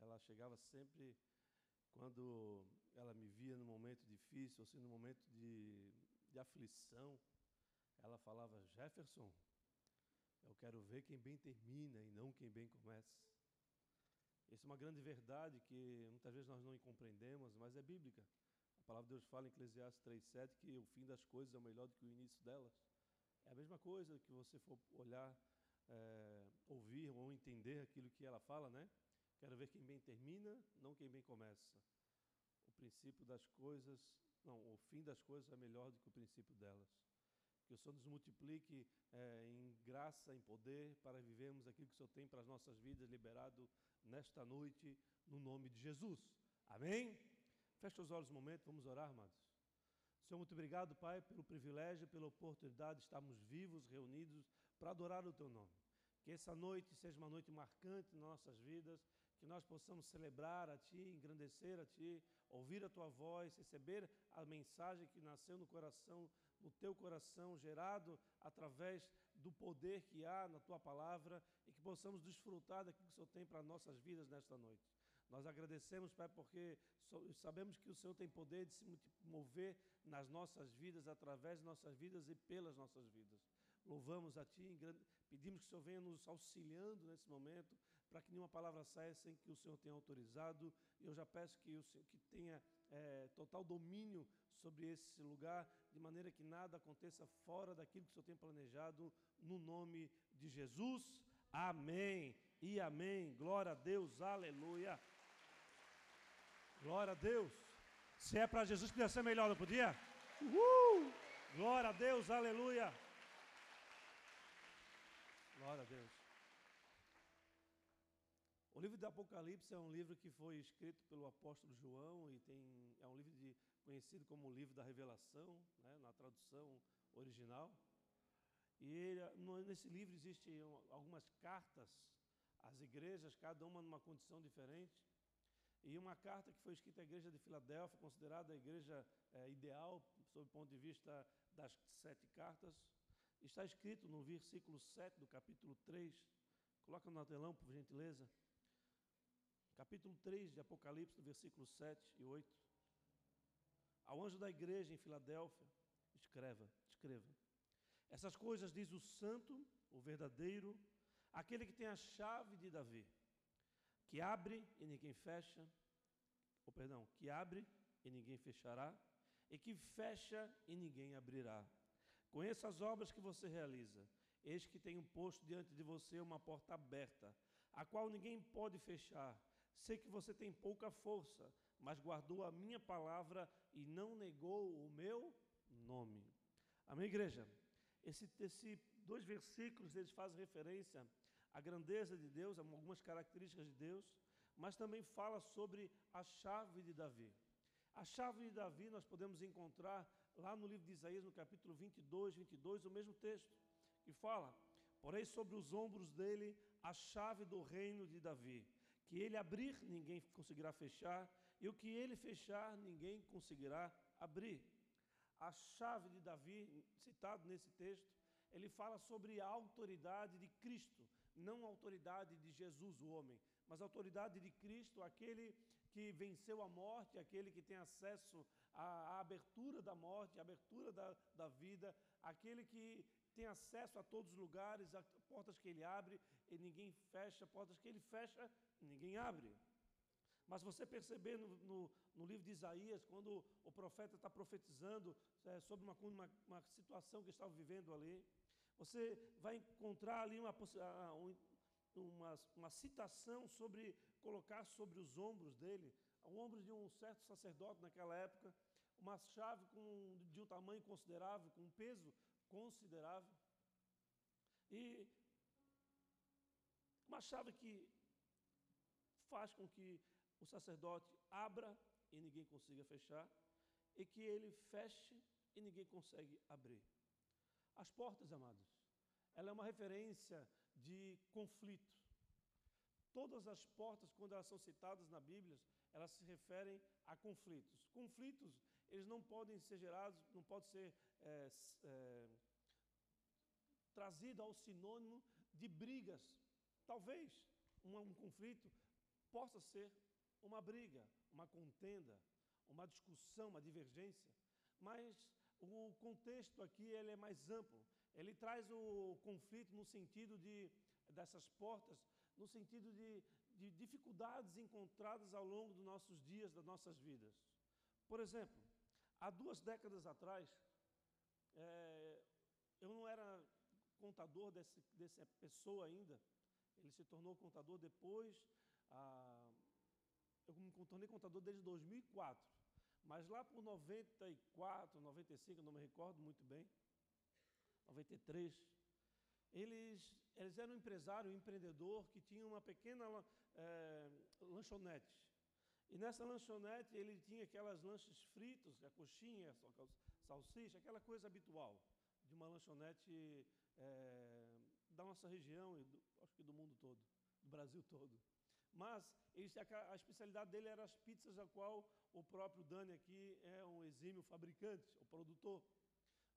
ela chegava sempre quando ela me via no momento difícil, ou assim, no momento de, de aflição, ela falava: Jefferson, eu quero ver quem bem termina e não quem bem começa. Essa é uma grande verdade que muitas vezes nós não compreendemos, mas é bíblica. A palavra de Deus fala em Eclesiastes 3,7 que o fim das coisas é melhor do que o início delas. É a mesma coisa que você for olhar, é, ouvir ou entender aquilo que ela fala, né? Quero ver quem bem termina, não quem bem começa. O princípio das coisas, não, o fim das coisas é melhor do que o princípio delas. Que o Senhor nos multiplique é, em graça, em poder, para vivermos aquilo que o Senhor tem para as nossas vidas, liberado nesta noite, no nome de Jesus. Amém? Feche os olhos um momento, vamos orar, amados. Senhor, muito obrigado, Pai, pelo privilégio, pela oportunidade de estarmos vivos, reunidos, para adorar o Teu nome. Que essa noite seja uma noite marcante nas nossas vidas, que nós possamos celebrar a Ti, engrandecer a Ti, ouvir a Tua voz, receber a mensagem que nasceu no coração, no Teu coração, gerado através do poder que há na Tua palavra e que possamos desfrutar daquilo que o Senhor tem para nossas vidas nesta noite. Nós agradecemos, Pai, porque sabemos que o Senhor tem poder de se mover nas nossas vidas, através de nossas vidas e pelas nossas vidas louvamos a Ti, pedimos que o Senhor venha nos auxiliando nesse momento, para que nenhuma palavra saia sem que o Senhor tenha autorizado. E eu já peço que o Senhor que tenha é, total domínio sobre esse lugar, de maneira que nada aconteça fora daquilo que o Senhor tem planejado, no nome de Jesus. Amém e amém. Glória a Deus, aleluia. Glória a Deus. Se é para Jesus, podia ser melhor, não podia? Uhul! Glória a Deus, aleluia. Glória a Deus. O livro do Apocalipse é um livro que foi escrito pelo apóstolo João e tem, é um livro de, conhecido como o livro da revelação, né, na tradução original. E ele, nesse livro existem algumas cartas às igrejas, cada uma numa condição diferente. E uma carta que foi escrita à igreja de Filadélfia, considerada a igreja é, ideal, sob o ponto de vista das sete cartas. Está escrito no versículo 7 do capítulo 3. Coloca no telão, por gentileza. Capítulo 3 de Apocalipse, no versículo 7 e 8. Ao anjo da igreja em Filadélfia, escreva, escreva. Essas coisas diz o santo, o verdadeiro, aquele que tem a chave de Davi, que abre e ninguém fecha, ou perdão, que abre e ninguém fechará, e que fecha e ninguém abrirá. Conheça as obras que você realiza. Eis que tenho posto diante de você uma porta aberta, a qual ninguém pode fechar. Sei que você tem pouca força, mas guardou a minha palavra e não negou o meu nome. Amém, igreja? Esse, esse dois versículos eles fazem referência à grandeza de Deus, a algumas características de Deus, mas também fala sobre a chave de Davi. A chave de Davi nós podemos encontrar lá no livro de Isaías, no capítulo 22, 22, o mesmo texto, que fala: Porém, sobre os ombros dele a chave do reino de Davi, que ele abrir, ninguém conseguirá fechar, e o que ele fechar, ninguém conseguirá abrir. A chave de Davi, citado nesse texto, ele fala sobre a autoridade de Cristo, não a autoridade de Jesus, o homem, mas a autoridade de Cristo, aquele que venceu a morte, aquele que tem acesso à, à abertura da morte, à abertura da, da vida, aquele que tem acesso a todos os lugares, a portas que ele abre e ninguém fecha, portas que ele fecha, ninguém abre. Mas você perceber no, no, no, livro de Isaías, quando o profeta está profetizando é, sobre uma, uma, uma, situação que estava vivendo ali, você vai encontrar ali uma, uma, uma citação sobre colocar sobre os ombros dele, o ombro de um certo sacerdote naquela época, uma chave com, de um tamanho considerável, com um peso considerável. E uma chave que faz com que o sacerdote abra e ninguém consiga fechar, e que ele feche e ninguém consegue abrir. As portas, amados, ela é uma referência de conflito. Todas as portas, quando elas são citadas na Bíblia, elas se referem a conflitos. Conflitos, eles não podem ser gerados, não pode ser é, é, trazido ao sinônimo de brigas. Talvez um, um conflito possa ser uma briga, uma contenda, uma discussão, uma divergência, mas o contexto aqui ele é mais amplo. Ele traz o conflito no sentido de dessas portas, no sentido de, de dificuldades encontradas ao longo dos nossos dias, das nossas vidas. Por exemplo, há duas décadas atrás, é, eu não era contador desse, dessa pessoa ainda. Ele se tornou contador depois. Eu me tornei contador desde 2004. Mas lá por 94, 95, não me recordo muito bem, 93, eles, eles eram um empresário, um empreendedor que tinha uma pequena é, lanchonete. E nessa lanchonete ele tinha aquelas lanches fritos, a coxinha, salsicha, aquela coisa habitual de uma lanchonete é, da nossa região e do, acho que do mundo todo, do Brasil todo. Mas a, a, especialidade dele era as pizzas, a qual o próprio Dani aqui é um exímio fabricante, o produtor.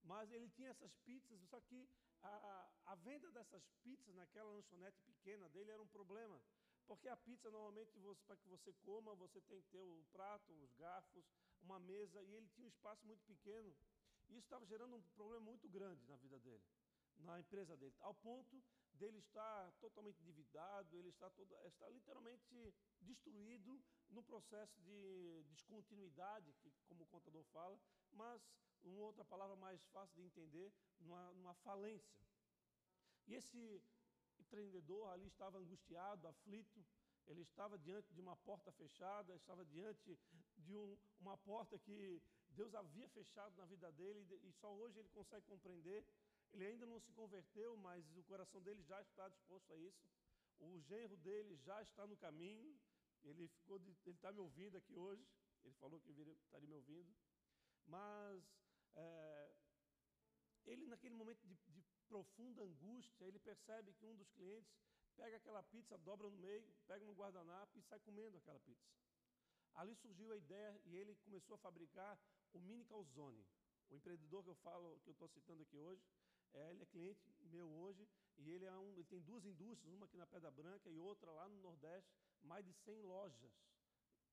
Mas ele tinha essas pizzas, só que a, a venda dessas pizzas naquela lanchonete pequena dele era um problema. Porque a pizza, normalmente, para que você coma, você tem que ter o prato, os garfos, uma mesa, e ele tinha um espaço muito pequeno. E isso estava gerando um problema muito grande na vida dele, na empresa dele, ao ponto dele estar totalmente endividado, ele está, todo, está literalmente destruído no processo de descontinuidade, que, como o contador fala, mas, uma outra palavra mais fácil de entender, numa, numa falência. E esse empreendedor ali estava angustiado, aflito, ele estava diante de uma porta fechada, estava diante de um, uma porta que Deus havia fechado na vida dele e só hoje ele consegue compreender. Ele ainda não se converteu, mas o coração dele já está disposto a isso. O genro dele já está no caminho. Ele ficou, de, ele está me ouvindo aqui hoje. Ele falou que estaria me ouvindo. Mas é, ele naquele momento de, de profunda angústia, ele percebe que um dos clientes pega aquela pizza, dobra no meio, pega um guardanapo e sai comendo aquela pizza. Ali surgiu a ideia e ele começou a fabricar o mini calzone. O empreendedor que eu falo, que eu estou citando aqui hoje, é, ele é cliente meu hoje e ele, é um, ele tem duas indústrias, uma aqui na Pedra Branca e outra lá no Nordeste, mais de 100 lojas,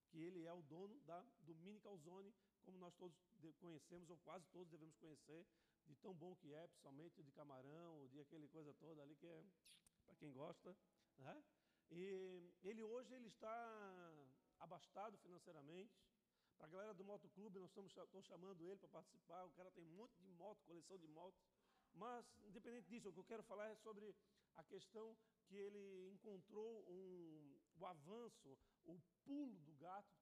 que ele é o dono da, do mini calzone, como nós todos conhecemos, ou quase todos devemos conhecer, de tão bom que é, principalmente de camarão, de aquele coisa toda ali que é para quem gosta, né? E ele hoje ele está abastado financeiramente. Para a galera do motoclube, nós estamos chamando ele para participar. O cara tem um monte de moto, coleção de motos. Mas, independente disso, o que eu quero falar é sobre a questão que ele encontrou um, o avanço, o pulo do gato,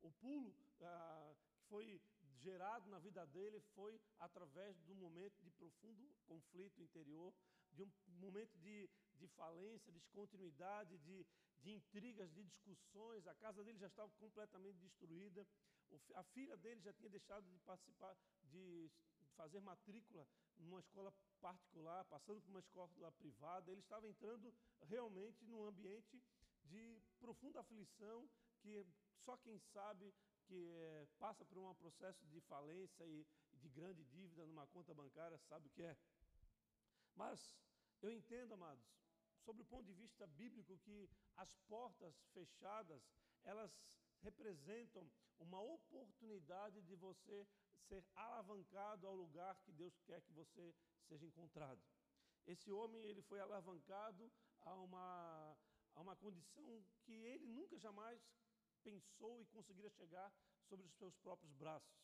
o pulo ah, que foi gerado na vida dele foi através de um momento de profundo conflito interior, de um momento de, de falência, de descontinuidade, de, de intrigas, de discussões. A casa dele já estava completamente destruída. A filha dele já tinha deixado de participar, de fazer matrícula numa escola particular, passando por uma escola privada. Ele estava entrando realmente num ambiente de profunda aflição que só quem sabe que é, passa por um processo de falência e de grande dívida numa conta bancária sabe o que é. Mas eu entendo, amados, sobre o ponto de vista bíblico, que as portas fechadas, elas representam uma oportunidade de você ser alavancado ao lugar que Deus quer que você seja encontrado. Esse homem ele foi alavancado a uma, a uma condição que ele nunca jamais pensou e conseguiria chegar sobre os seus próprios braços.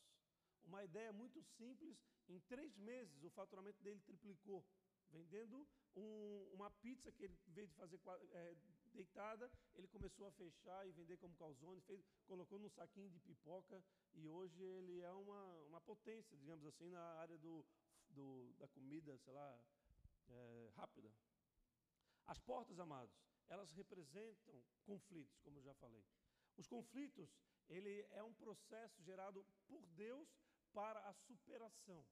Uma ideia muito simples, em três meses o faturamento dele triplicou, vendendo um, uma pizza que ele, vez de fazer é, deitada, ele começou a fechar e vender como calzone, fez, colocou num saquinho de pipoca e hoje ele é uma, uma potência, digamos assim, na área do, do da comida, sei lá, é, rápida. As portas, amados, elas representam conflitos, como eu já falei. Os conflitos, ele é um processo gerado por Deus para a superação.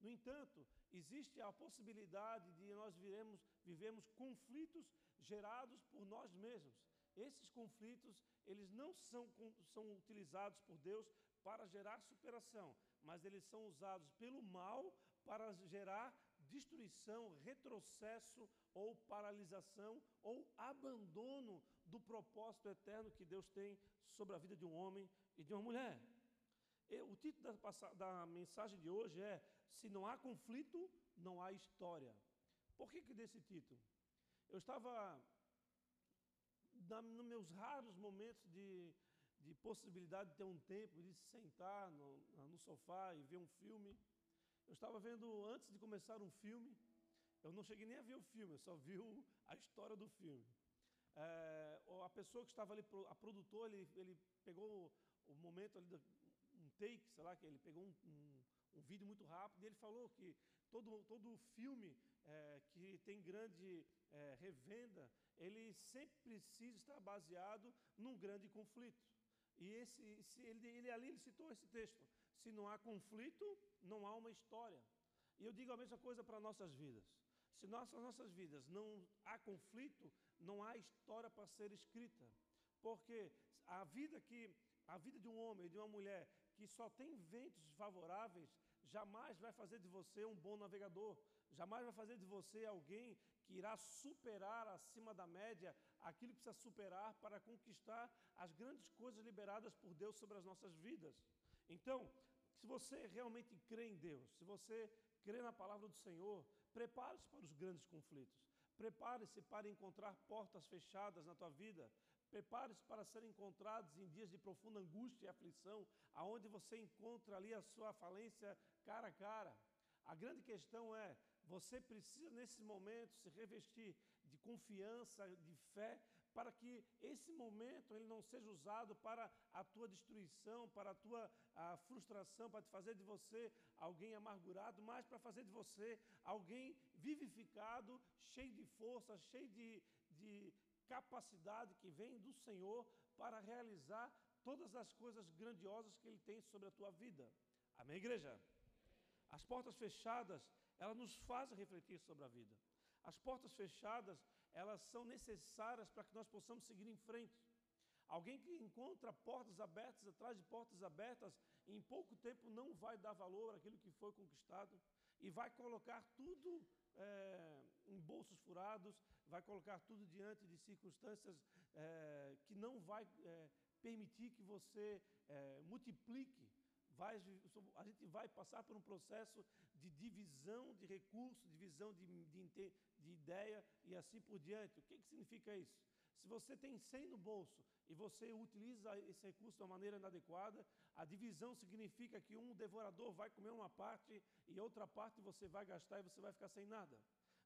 No entanto, existe a possibilidade de nós viremos, vivemos conflitos gerados por nós mesmos. Esses conflitos, eles não são, são utilizados por Deus para gerar superação, mas eles são usados pelo mal para gerar destruição, retrocesso ou paralisação ou abandono do propósito eterno que Deus tem sobre a vida de um homem e de uma mulher. O título da, da, mensagem de hoje é: Se não há conflito, não há história. Por que, que desse título? Eu estava, nos meus raros momentos de, de possibilidade de ter um tempo, de se sentar no, no sofá e ver um filme. Eu estava vendo, antes de começar um filme, eu não cheguei nem a ver o filme, eu só vi a história do filme. É, a pessoa que estava ali, a produtora, ele, ele pegou o momento ali, um take, sei lá, que ele pegou um, um, um vídeo muito rápido e ele falou que todo, todo filme é, que tem grande é, revenda, ele sempre precisa estar baseado num grande conflito. E esse ele, ele, ali ele citou esse texto: se não há conflito, não há uma história. E eu digo a mesma coisa para nossas vidas. Se nossas nossas vidas não há conflito, não há história para ser escrita. Porque a vida que a vida de um homem de uma mulher que só tem ventos favoráveis, jamais vai fazer de você um bom navegador, jamais vai fazer de você alguém que irá superar acima da média aquilo que precisa superar para conquistar as grandes coisas liberadas por Deus sobre as nossas vidas. Então, se você realmente crê em Deus, se você crê na palavra do Senhor, prepare-se para os grandes conflitos. Prepare-se para encontrar portas fechadas na tua vida. Prepare-se para serem encontrados em dias de profunda angústia e aflição, aonde você encontra ali a sua falência cara a cara. A grande questão é, você precisa nesse momento se revestir de confiança, de fé, para que esse momento ele não seja usado para a tua destruição, para a tua a frustração, para te fazer de você alguém amargurado, mas para fazer de você alguém vivificado, cheio de força, cheio de, de capacidade que vem do Senhor para realizar todas as coisas grandiosas que Ele tem sobre a tua vida. Amém, igreja? As portas fechadas, elas nos fazem refletir sobre a vida. As portas fechadas, elas são necessárias para que nós possamos seguir em frente. Alguém que encontra portas abertas atrás de portas abertas, em pouco tempo não vai dar valor àquilo que foi conquistado e vai colocar tudo é, em bolsos furados, vai colocar tudo diante de circunstâncias é, que não vai é, permitir que você multiplique. Vai, a gente vai passar por um processo de divisão de recursos, divisão de, de, de ideia e assim por diante. O que, que significa isso? Se você tem 100 no bolso e você utiliza esse recurso de uma maneira inadequada, a divisão significa que um devorador vai comer uma parte e outra parte você vai gastar e você vai ficar sem nada.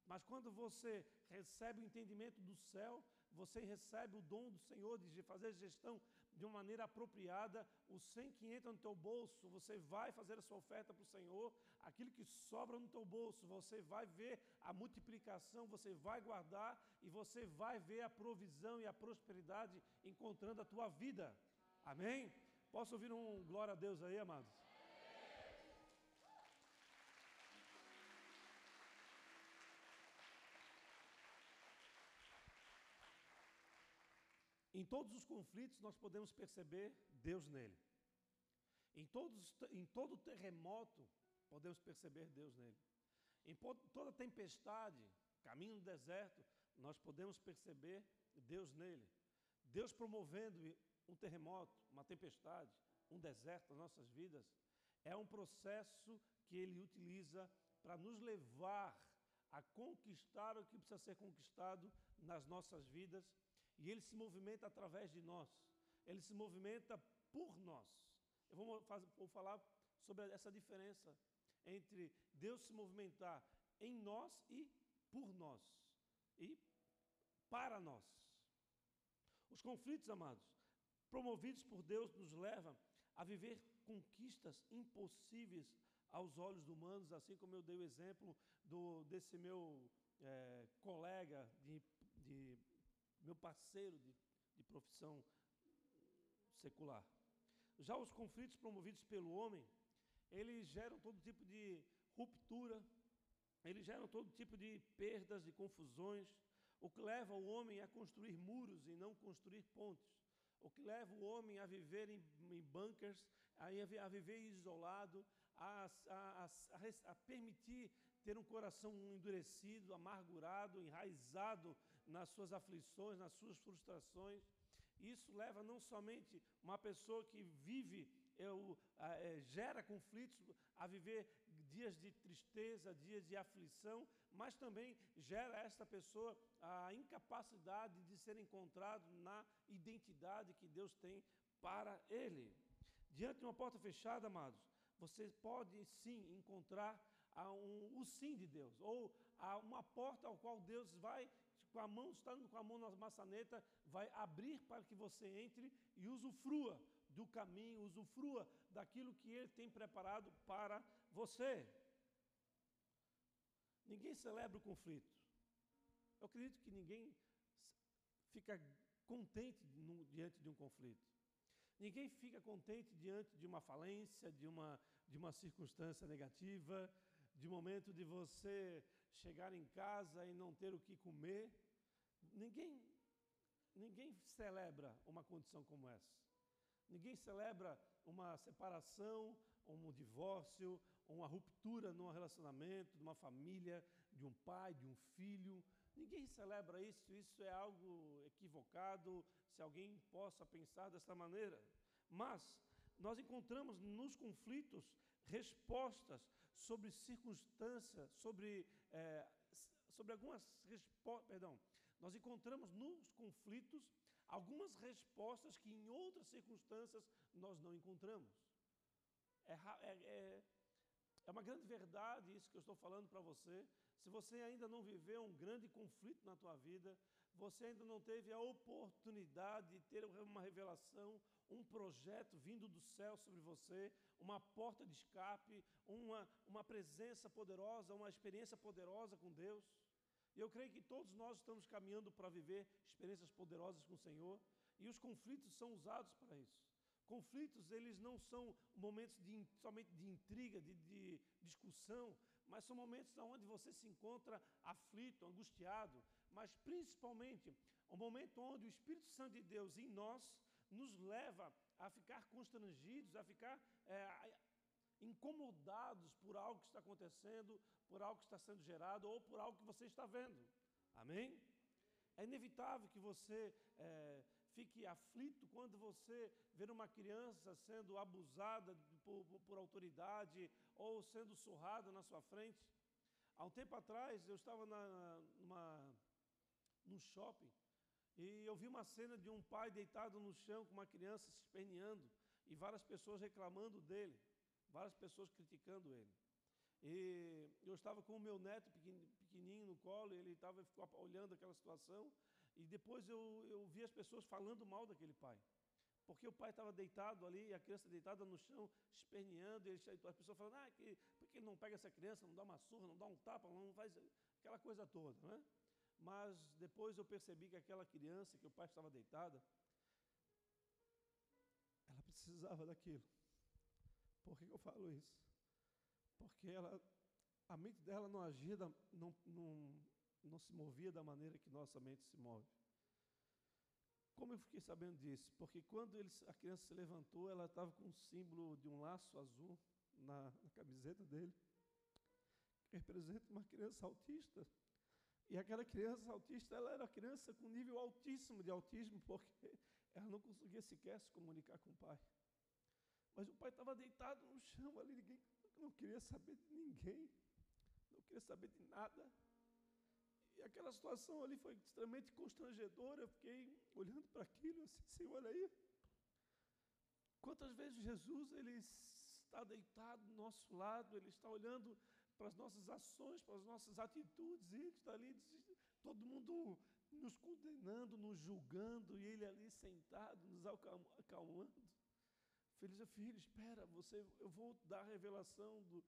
Mas quando você recebe o entendimento do céu, você recebe o dom do Senhor de fazer gestão de uma maneira apropriada, o 100 que entra no teu bolso, você vai fazer a sua oferta para o Senhor, aquilo que sobra no teu bolso, você vai ver a multiplicação, você vai guardar e você vai ver a provisão e a prosperidade encontrando a tua vida. Amém? Posso ouvir um glória a Deus aí, amados? Em todos os conflitos nós podemos perceber Deus nele. Em, todos, em todo terremoto podemos perceber Deus nele. Em toda tempestade, caminho no deserto, nós podemos perceber Deus nele. Deus promovendo um terremoto, uma tempestade, um deserto nas nossas vidas, é um processo que ele utiliza para nos levar a conquistar o que precisa ser conquistado nas nossas vidas e ele se movimenta através de nós. Ele se movimenta por nós. Eu vou, fazer, vou falar sobre essa diferença entre Deus se movimentar em nós e por nós. E para nós. Os conflitos, amados, promovidos por Deus, nos levam a viver conquistas impossíveis aos olhos humanos, assim como eu dei o exemplo do, desse meu é, colega de, de meu parceiro de, de profissão secular. Já os conflitos promovidos pelo homem, eles geram todo tipo de ruptura, eles geram todo tipo de perdas, de confusões, o que leva o homem a construir muros e não construir pontes, o que leva o homem a viver em, em bunkers, a, a, viver isolado, a, a, a, permitir ter um coração endurecido, amargurado, enraizado nas suas aflições, nas suas frustrações. Isso leva não somente uma pessoa que vive, eu, é, gera conflitos, a viver dias de tristeza, dias de aflição, mas também gera esta pessoa a incapacidade de ser encontrado na identidade que Deus tem para ele. Diante de uma porta fechada, amados, você pode sim encontrar um, o sim de Deus, ou uma porta ao qual Deus vai, com a mão, estando com a mão na maçaneta, vai abrir para que você entre e usufrua do caminho, usufrua daquilo que Ele tem preparado para você. Ninguém celebra o conflito. Eu acredito que ninguém fica contente no, diante de um conflito. Ninguém fica contente diante de uma falência, de uma, de uma circunstância negativa, de momento de você chegar em casa e não ter o que comer. Ninguém, ninguém celebra uma condição como essa. Ninguém celebra uma separação, um divórcio, uma ruptura num relacionamento, de uma família, de um pai, de um filho. Ninguém celebra isso, isso é algo equivocado, se alguém possa pensar desta maneira. Mas nós encontramos nos conflitos respostas sobre circunstâncias, sobre, é, sobre algumas perdão, nós encontramos nos conflitos algumas respostas que em outras circunstâncias nós não encontramos. É, é, é, é uma grande verdade isso que eu estou falando para você. Se você ainda não viveu um grande conflito na tua vida, você ainda não teve a oportunidade de ter uma revelação, um projeto vindo do céu sobre você, uma porta de escape, uma, uma presença poderosa, uma experiência poderosa com Deus. E eu creio que todos nós estamos caminhando para viver experiências poderosas com o Senhor, e os conflitos são usados para isso. Conflitos, eles não são momentos de, somente de intriga, de, de discussão, mas são momentos onde você se encontra aflito, angustiado, mas principalmente o momento onde o Espírito Santo de Deus em nós nos leva a ficar constrangidos, a ficar é, incomodados por algo que está acontecendo, por algo que está sendo gerado ou por algo que você está vendo. Amém? É inevitável que você é, fique aflito quando você vê uma criança sendo abusada por, por autoridade ou sendo surrada na sua frente. Há um tempo atrás, eu estava na, numa, num shopping e eu vi uma cena de um pai deitado no chão com uma criança se esperneando e várias pessoas reclamando dele, várias pessoas criticando ele. E eu estava com o meu neto pequenininho no colo, ele estava ficou olhando aquela situação, e depois eu, eu vi as pessoas falando mal daquele pai. Porque o pai estava deitado ali, a criança deitada no chão, esperneando, e ele, as pessoas falando, ah, que, por que ele não pega essa criança, não dá uma surra, não dá um tapa, não faz aquela coisa toda, né? Mas depois eu percebi que aquela criança, que o pai estava deitada, ela precisava daquilo. Por que eu falo isso? Porque ela, a mente dela não agia, da, não, não, não se movia da maneira que nossa mente se move. Como eu fiquei sabendo disso? Porque quando ele, a criança se levantou, ela estava com um símbolo de um laço azul na, na camiseta dele, que representa uma criança autista. E aquela criança autista, ela era criança com nível altíssimo de autismo, porque ela não conseguia sequer se comunicar com o pai. Mas o pai estava deitado no chão ali, ninguém não queria saber de ninguém, não queria saber de nada. E aquela situação ali foi extremamente constrangedora. Eu fiquei olhando para aquilo, assim, Senhor, olha aí. Quantas vezes Jesus ele está deitado do nosso lado, ele está olhando para as nossas ações, para as nossas atitudes, e ele está ali, todo mundo nos condenando, nos julgando, e ele ali sentado, nos acalmando. Filho, filho, espera, você, eu vou dar a revelação, do,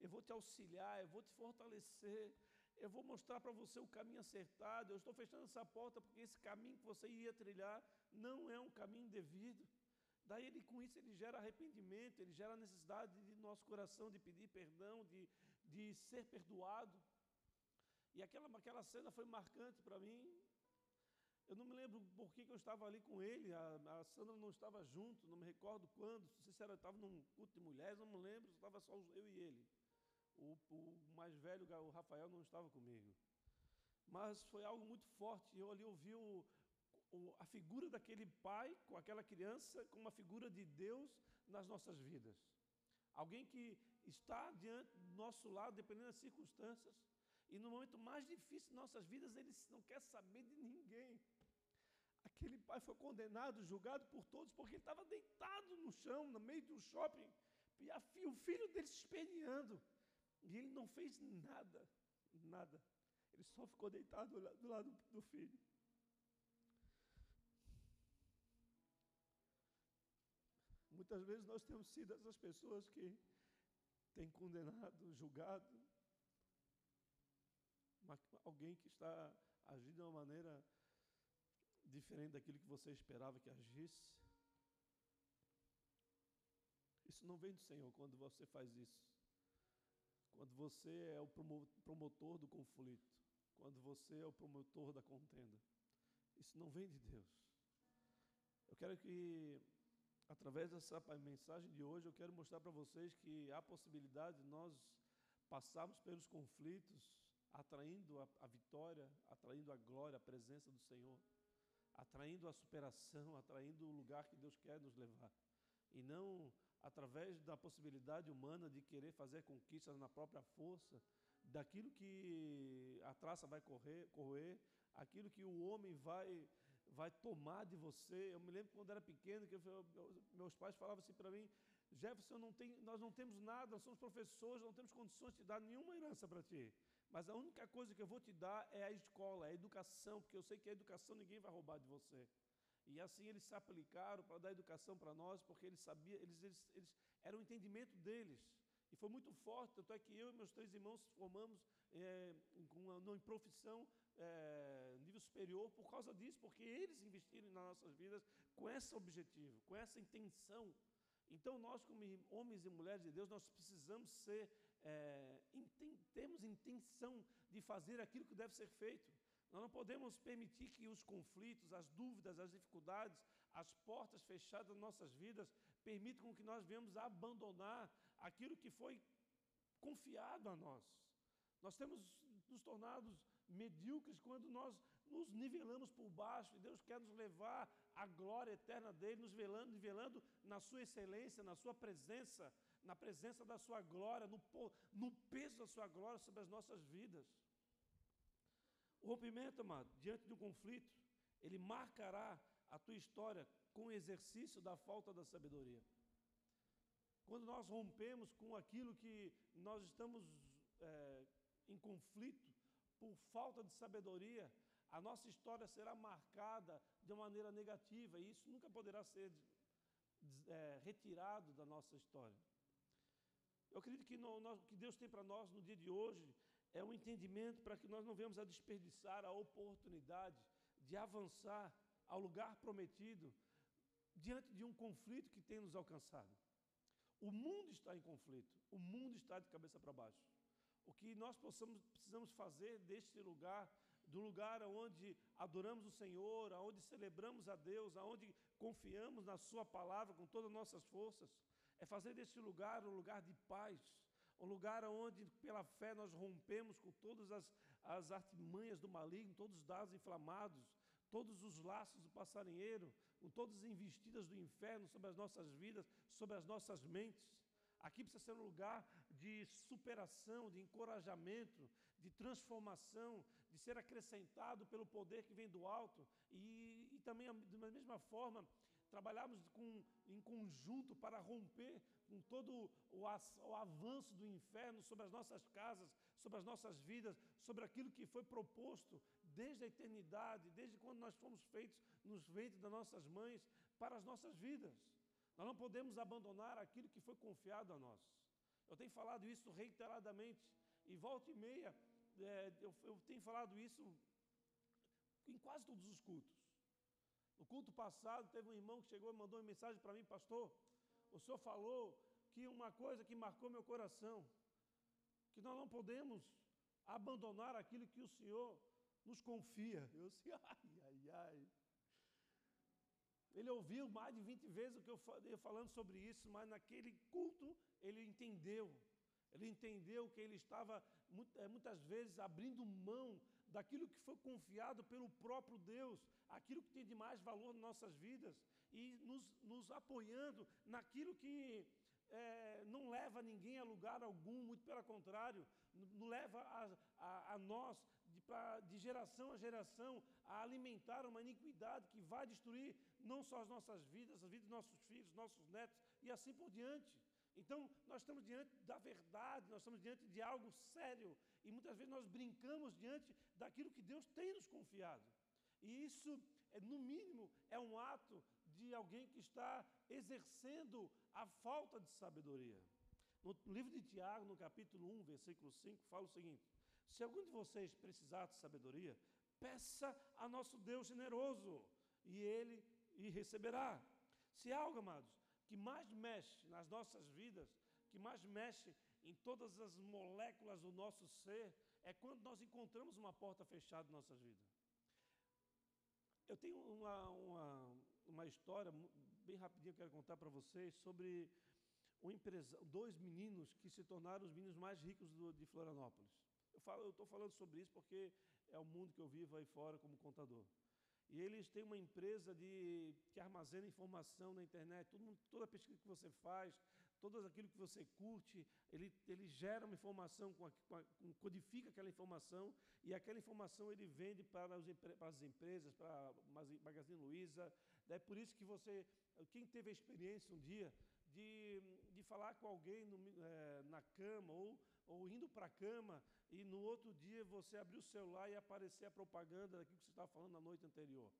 eu vou te auxiliar, eu vou te fortalecer, eu vou mostrar para você o caminho acertado. Eu estou fechando essa porta porque esse caminho que você ia trilhar não é um caminho devido. Daí ele com isso ele gera arrependimento, ele gera a necessidade de nosso coração de pedir perdão, de, de ser perdoado. E aquela, aquela cena foi marcante para mim. Eu não me lembro por que, eu estava ali com ele, a, a, Sandra não estava junto, não me recordo quando, se era, estava num culto de mulheres, não me lembro, estava só eu e ele. O, o mais velho, o Rafael, não estava comigo. mas foi algo muito forte. Eu ali ouvi o, o, a figura daquele pai com aquela criança, com uma figura de Deus nas nossas vidas. Alguém que está diante do nosso lado, dependendo das circunstâncias, e no momento mais difícil de nossas vidas, ele não quer saber de ninguém. Aquele pai foi condenado, julgado por todos, porque ele estava deitado no chão, no meio de um shopping, e a, o filho dele se. E ele não fez nada, nada. Ele só ficou deitado do lado do filho. Muitas vezes nós temos sido essas pessoas que têm condenado, julgado, alguém que está agindo de uma maneira diferente daquilo que você esperava que agisse. Isso não vem do Senhor quando você faz isso. Quando você é o promotor do conflito, quando você é o promotor da contenda. Isso não vem de Deus. Eu quero que, através dessa mensagem de hoje, eu quero mostrar para vocês que há possibilidade de nós passarmos pelos conflitos, atraindo a, a vitória, atraindo a glória, a presença do Senhor atraindo a superação, atraindo o lugar que Deus quer nos levar. E não através da possibilidade humana de querer fazer conquistas na própria força, daquilo que a traça vai correr, correr aquilo que o homem vai vai tomar de você. Eu me lembro quando era pequeno que eu, meus pais falavam assim para mim, Jefferson, não tem, nós não temos nada, nós somos professores, não temos condições de dar nenhuma herança para ti. Mas a única coisa que eu vou te dar é a escola, é a educação, porque eu sei que a educação ninguém vai roubar de você. E assim eles se aplicaram para dar educação para nós, porque eles sabiam, eles, eles, eles era o entendimento deles. E foi muito forte, tanto é que eu e meus três irmãos formamos é, em, em profissão é, nível superior por causa disso, porque eles investiram nas nossas vidas com esse objetivo, com essa intenção. Então nós, como homens e mulheres de Deus, nós precisamos ser é, temos intenção de fazer aquilo que deve ser feito. Nós não podemos permitir que os conflitos, as dúvidas, as dificuldades, as portas fechadas das nossas vidas permitam que nós venhamos abandonar aquilo que foi confiado a nós. Nós temos nos tornado medíocres quando nós nos nivelamos por baixo e Deus quer nos levar à glória eterna dele, nos velando, nivelando na sua excelência, na sua presença, na presença da Sua glória, no, no peso da Sua glória sobre as nossas vidas. O rompimento, amado, diante de um conflito, ele marcará a tua história com o exercício da falta da sabedoria. Quando nós rompemos com aquilo que nós estamos é, em conflito por falta de sabedoria, a nossa história será marcada de uma maneira negativa e isso nunca poderá ser é, retirado da nossa história. Eu acredito que o que Deus tem para nós no dia de hoje é um entendimento para que nós não venhamos a desperdiçar a oportunidade de avançar ao lugar prometido diante de um conflito que tem nos alcançado. O mundo está em conflito, o mundo está de cabeça para baixo. O que nós possamos, precisamos fazer deste lugar, do lugar onde adoramos o Senhor, onde celebramos a Deus, onde confiamos na Sua palavra com todas as nossas forças, é fazer deste lugar um lugar de paz, um lugar onde, pela fé, nós rompemos com todas as, as artimanhas do maligno, todos os dados inflamados, todos os laços do passarinheiro, com todas as investidas do inferno sobre as nossas vidas, sobre as nossas mentes. Aqui precisa ser um lugar de superação, de encorajamento, de transformação, de ser acrescentado pelo poder que vem do alto e, e também, da mesma forma, trabalharmos com, em conjunto para romper com todo o, o avanço do inferno sobre as nossas casas, sobre as nossas vidas, sobre aquilo que foi proposto desde a eternidade, desde quando nós fomos feitos nos ventres das nossas mães, para as nossas vidas. Nós não podemos abandonar aquilo que foi confiado a nós. Eu tenho falado isso reiteradamente, e volta e meia, é, eu, eu tenho falado isso em quase todos os cultos. No culto passado, teve um irmão que chegou e mandou uma mensagem para mim, pastor. O senhor falou que uma coisa que marcou meu coração, que nós não podemos abandonar aquilo que o senhor nos confia. Eu disse, ai, ai, ai. Ele ouviu mais de 20 vezes o que eu falei falando sobre isso, mas naquele culto ele entendeu. Ele entendeu que ele estava eh, muitas vezes abrindo mão daquilo que foi confiado pelo próprio Deus, aquilo que tem de mais valor nas nossas vidas, e nos, nos apoiando naquilo que é, não leva ninguém a lugar algum, muito pelo contrário, não leva a, a, a nós, de, pra, de geração a geração, a alimentar uma iniquidade que vai destruir não só as nossas vidas, as vidas dos nossos filhos, nossos netos e assim por diante. Então, nós estamos diante da verdade, nós estamos diante de algo sério e muitas vezes nós brincamos diante daquilo que Deus tem nos confiado. E isso, é, no mínimo, é um ato de alguém que está exercendo a falta de sabedoria. No livro de Tiago, no capítulo 1, versículo 5, fala o seguinte: Se algum de vocês precisar de sabedoria, peça a nosso Deus generoso, e ele e receberá. Se algo, amados, que mais mexe nas nossas vidas, que mais mexe em todas as moléculas do nosso ser, é quando nós encontramos uma porta fechada em nossas vidas. Eu tenho uma, uma, uma história bem rapidinho, eu quero contar para vocês sobre um empresa, dois meninos que se tornaram os meninos mais ricos do, de Florianópolis. Eu estou falando sobre isso porque é o mundo que eu vivo aí fora como contador. E eles têm uma empresa de, que armazena informação na internet. Tudo, toda pesquisa que você faz, todo aquilo que você curte, ele, ele gera uma informação, com a, com, codifica aquela informação e aquela informação ele vende para, os, para as empresas, para a Magazine Luiza. É por isso que você, quem teve a experiência um dia de, de falar com alguém no, é, na cama ou, ou indo para a cama e no outro dia você abrir o celular e aparecer a propaganda daquilo que você estava falando na noite anterior.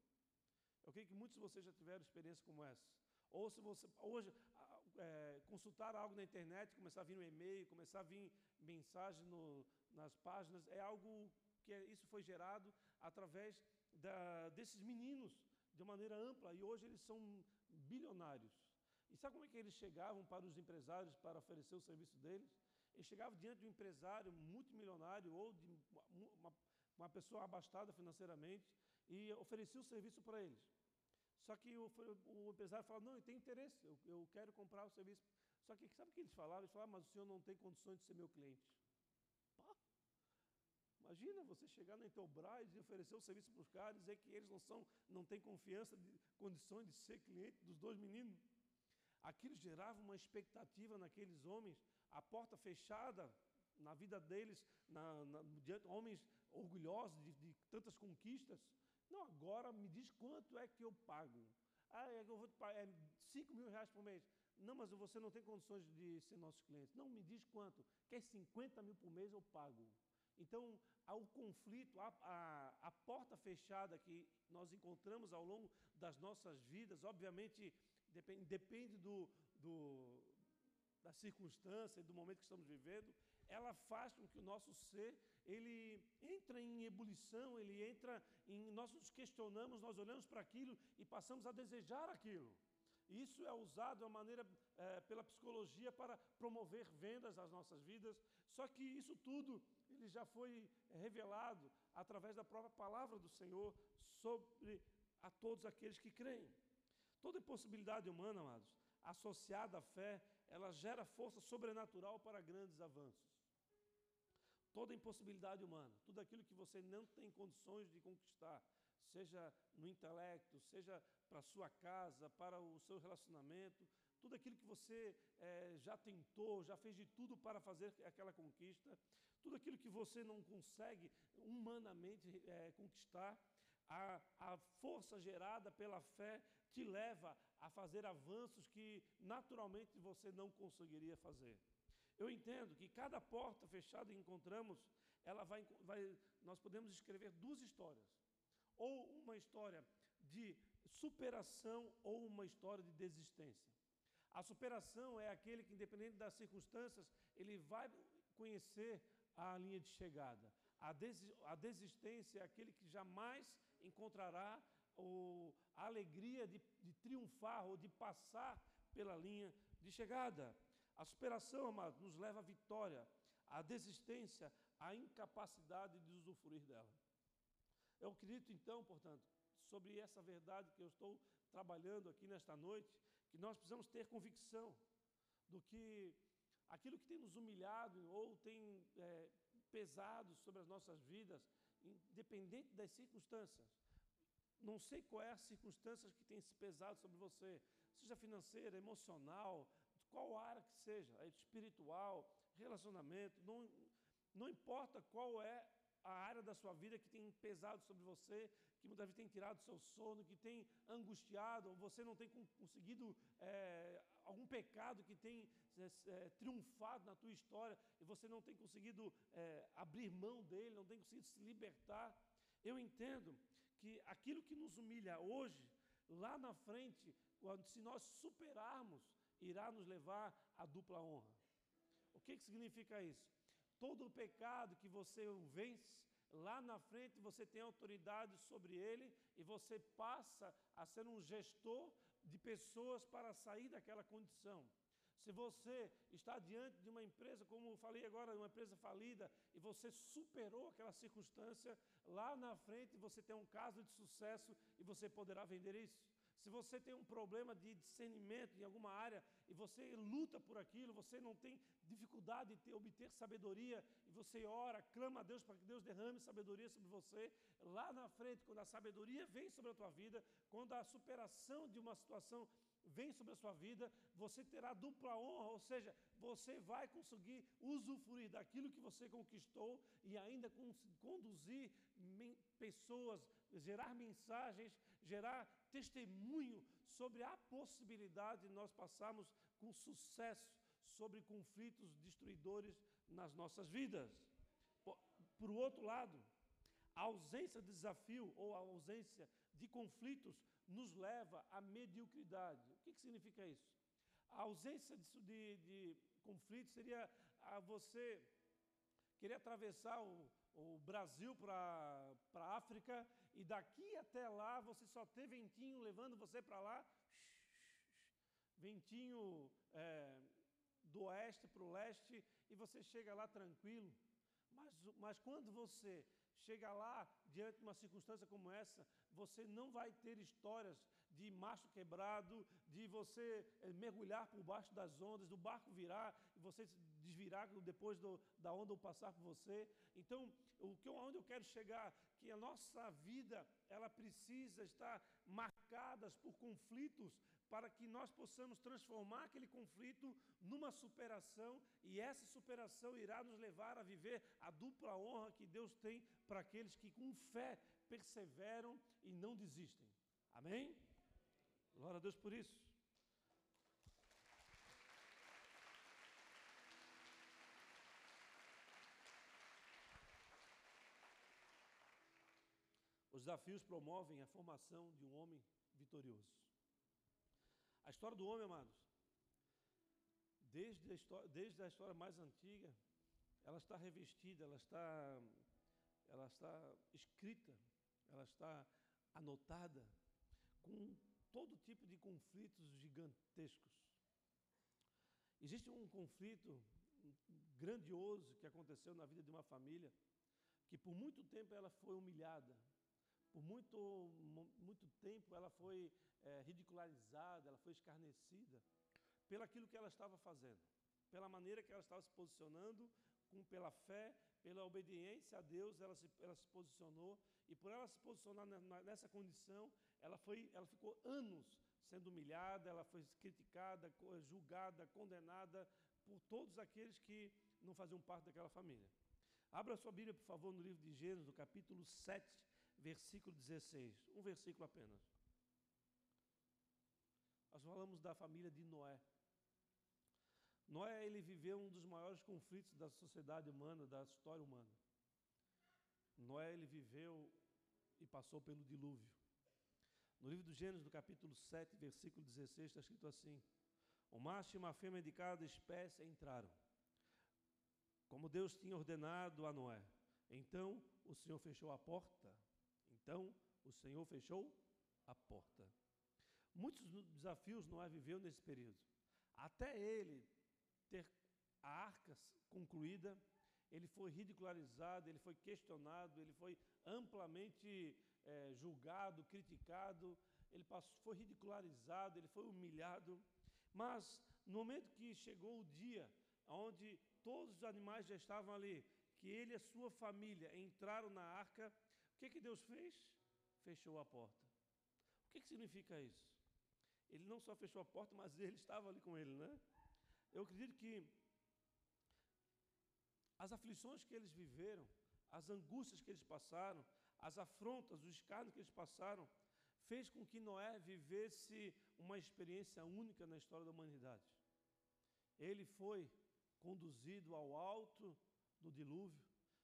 Eu creio que muitos de vocês já tiveram experiência como essa. Ou se você hoje é, consultar algo na internet, começar a vir um e-mail, começar a vir mensagem no, nas páginas, é algo que é, isso foi gerado através da, desses meninos de maneira ampla e hoje eles são bilionários. E sabe como é que eles chegavam para os empresários para oferecer o serviço deles? Eles chegavam diante de um empresário multimilionário ou de uma, uma pessoa abastada financeiramente e oferecia o serviço para eles. Só que o, o empresário falava, não, eu tenho interesse, eu, eu, quero comprar o serviço. Só que sabe o que eles falavam? Eles falavam, mas o senhor não tem condições de ser meu cliente. Pá. Imagina você chegar na Intelbras e oferecer o serviço para os caras e dizer que eles não, são, não têm confiança, de, condições de ser cliente dos dois meninos. Aquilo gerava uma expectativa naqueles homens, a porta fechada na vida deles, na, na, diante, homens orgulhosos de, de tantas conquistas. Não, agora me diz quanto é que eu pago. Ah, é, eu vou te pagar é 5 mil reais por mês. Não, mas você não tem condições de ser nosso cliente. Não, me diz quanto. Quer 50 mil por mês, eu pago. Então, o conflito, a, porta fechada que nós encontramos ao longo das nossas vidas, obviamente, depende, depende do, do, da circunstância e do momento que estamos vivendo, ela faz com que o nosso ser ele entra em ebulição, ele entra em nós nos questionamos, nós olhamos para aquilo e passamos a desejar aquilo. Isso é usado de uma maneira é, pela psicologia para promover vendas nas nossas vidas. Só que isso tudo ele já foi revelado através da própria palavra do Senhor sobre a todos aqueles que creem. Toda impossibilidade humana, amados, associada à fé, ela gera força sobrenatural para grandes avanços. Toda impossibilidade humana, tudo aquilo que você não tem condições de conquistar, seja no intelecto, seja para a sua casa, para o seu relacionamento, tudo aquilo que você é, já tentou, já fez de tudo para fazer aquela conquista, tudo aquilo que você não consegue humanamente é, conquistar, a, a força gerada pela fé te leva a fazer avanços que naturalmente você não conseguiria fazer. Eu entendo que cada porta fechada que encontramos, ela vai, vai, nós podemos escrever duas histórias. Ou uma história de superação ou uma história de desistência. A superação é aquele que, independente das circunstâncias, ele vai conhecer a linha de chegada. A, des, a desistência é aquele que jamais encontrará o, a alegria de, de triunfar ou de passar pela linha de chegada. A superação, amado, nos leva à vitória, à desistência, à incapacidade de usufruir dela. Eu acredito, então, portanto, sobre essa verdade que eu estou trabalhando aqui nesta noite, que nós precisamos ter convicção do que aquilo que tem nos humilhado ou tem é, pesado sobre as nossas vidas, independente das circunstâncias. Não sei qual é a circunstância que tem se pesado sobre você, seja financeira, emocional, qual área que seja, é espiritual, relacionamento, não, não importa qual é a área da sua vida que tem pesado sobre você, que muitas vezes tem tirado seu sono, que tem angustiado, você não tem conseguido é, algum pecado que tem é, é, triunfado na tua história e você não tem conseguido é, abrir mão dele, não tem conseguido se libertar. Eu entendo que aquilo que nos humilha hoje, lá na frente, quando, se nós superarmos, irá nos levar à dupla honra. O que, que significa isso? Todo o pecado que você vence, lá na frente você tem autoridade sobre ele e você passa a ser um gestor de pessoas para sair daquela condição. Se você está diante de uma empresa, como eu falei agora, uma empresa falida, e você superou aquela circunstância, lá na frente você tem um caso de sucesso e você poderá vender isso. Se você tem um problema de discernimento em alguma área e você luta por aquilo, você não tem dificuldade de ter, obter sabedoria e você ora, clama a Deus para que Deus derrame sabedoria sobre você, lá na frente, quando a sabedoria vem sobre a tua vida, quando a superação de uma situação vem sobre a sua vida, você terá dupla honra, ou seja, você vai conseguir usufruir daquilo que você conquistou e ainda conduzir pessoas, gerar mensagens, gerar testemunho sobre a possibilidade de nós passarmos com sucesso sobre conflitos destruidores nas nossas vidas. Por outro lado, a ausência de desafio ou a ausência de conflitos nos leva à mediocridade. O que, que significa isso? A ausência de, de, de conflito seria a você querer atravessar o, o Brasil para a África e daqui até lá você só ter ventinho levando você para lá, ventinho é, do oeste para o leste e você chega lá tranquilo. Mas, mas quando você chega lá diante de uma circunstância como essa, você não vai ter histórias de macho quebrado, de você é, mergulhar por baixo das ondas, do barco virar e você desvirar depois do, da onda passar por você. Então, o que onde eu quero chegar, que a nossa vida ela precisa estar marcada por conflitos para que nós possamos transformar aquele conflito numa superação e essa superação irá nos levar a viver a dupla honra que Deus tem para aqueles que com fé perseveram e não desistem. Amém? Glória a Deus por isso. Os desafios promovem a formação de um homem vitorioso. A história do homem, amados, desde a história, desde a história mais antiga, ela está revestida, ela está, ela está escrita, ela está anotada com todo tipo de conflitos gigantescos. Existe um conflito grandioso que aconteceu na vida de uma família, que por muito tempo ela foi humilhada, por muito, muito tempo ela foi é, ridicularizada, ela foi escarnecida pelo aquilo que ela estava fazendo, pela maneira que ela estava se posicionando, com, pela fé, pela obediência a Deus, ela se, ela se posicionou e por ela se posicionar nessa condição, ela, foi, ela ficou anos sendo humilhada, ela foi criticada, julgada, condenada por todos aqueles que não faziam parte daquela família. Abra sua Bíblia, por favor, no livro de Gênesis, no capítulo 7, versículo 16. Um versículo apenas. Nós falamos da família de Noé. Noé, ele viveu um dos maiores conflitos da sociedade humana, da história humana. Noé, ele viveu e passou pelo dilúvio. No livro do Gênesis, no capítulo 7, versículo 16, está escrito assim: O macho e uma fêmea de cada espécie entraram, como Deus tinha ordenado a Noé. Então o Senhor fechou a porta então o Senhor fechou a porta. Muitos desafios Noé viveu nesse período. Até ele ter a arca concluída, ele foi ridicularizado, ele foi questionado, ele foi amplamente é, julgado, criticado, ele passou, foi ridicularizado, ele foi humilhado. Mas no momento que chegou o dia onde todos os animais já estavam ali, que ele e a sua família entraram na arca, o que, que Deus fez? Fechou a porta. O que, que significa isso? Ele não só fechou a porta, mas ele estava ali com ele, né? Eu acredito que as aflições que eles viveram, as angústias que eles passaram, as afrontas, os escárnios que eles passaram, fez com que Noé vivesse uma experiência única na história da humanidade. Ele foi conduzido ao alto do dilúvio,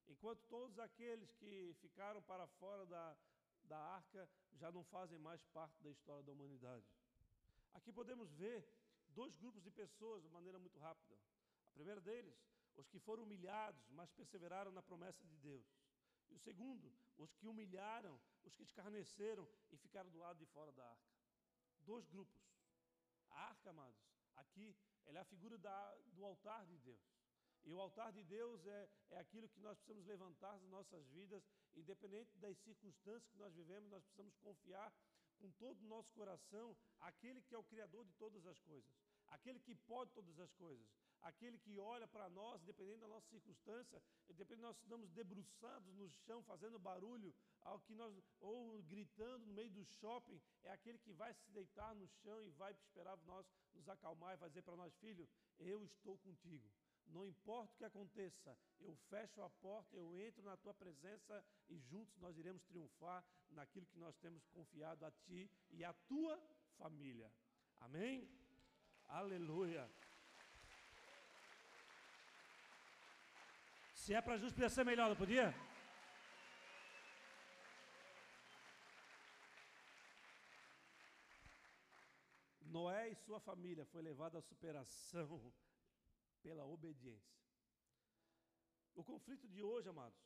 enquanto todos aqueles que ficaram para fora da, da arca já não fazem mais parte da história da humanidade. Aqui podemos ver dois grupos de pessoas de maneira muito rápida. A primeira deles, os que foram humilhados, mas perseveraram na promessa de Deus. E o segundo, os que humilharam, os que escarneceram e ficaram do lado de fora da arca. Dois grupos. A arca, amados, aqui, ela é a figura da, do altar de Deus. E o altar de Deus é, é aquilo que nós precisamos levantar nas nossas vidas, independente das circunstâncias que nós vivemos, nós precisamos confiar com todo o nosso coração aquele que é o Criador de todas as coisas, aquele que pode todas as coisas, aquele que olha para nós, dependendo da nossa circunstância, dependendo nós estamos debruçados no chão, fazendo barulho, ao que nós, ou gritando no meio do shopping, é aquele que vai se deitar no chão e vai esperar nós nos acalmar e vai dizer para nós, filho, eu estou contigo. Não importa o que aconteça, eu fecho a porta, eu entro na tua presença e juntos nós iremos triunfar naquilo que nós temos confiado a ti e a tua família. Amém? Aleluia. Se é para justo, podia ser melhor, não podia? Noé e sua família foi levado à superação pela obediência. O conflito de hoje, amados,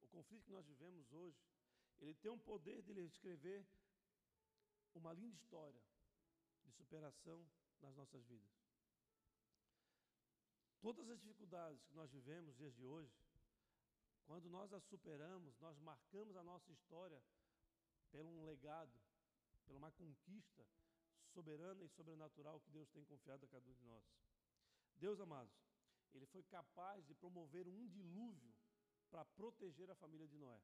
o conflito que nós vivemos hoje, ele tem um poder de escrever uma linda história de superação nas nossas vidas. Todas as dificuldades que nós vivemos dias de hoje, quando nós as superamos, nós marcamos a nossa história pelo um legado, pela uma conquista soberana e sobrenatural que Deus tem confiado a cada um de nós. Deus, amados, ele foi capaz de promover um dilúvio para proteger a família de Noé.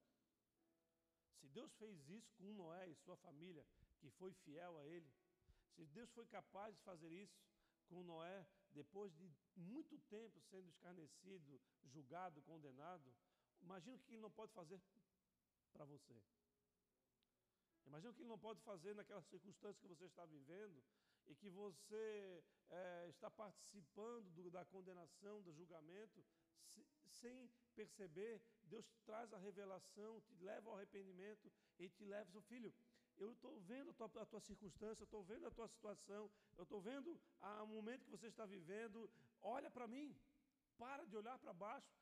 Se Deus fez isso com Noé e sua família, que foi fiel a ele, se Deus foi capaz de fazer isso com Noé, depois de muito tempo sendo escarnecido, julgado, condenado, imagina o que ele não pode fazer para você. Imagina o que ele não pode fazer naquela circunstância que você está vivendo e que você é, está participando do, da condenação, do julgamento, se, sem perceber, Deus traz a revelação, te leva ao arrependimento e te leva, seu filho, eu estou vendo a tua, a tua circunstância, estou vendo a tua situação, eu estou vendo o momento que você está vivendo, olha para mim, para de olhar para baixo,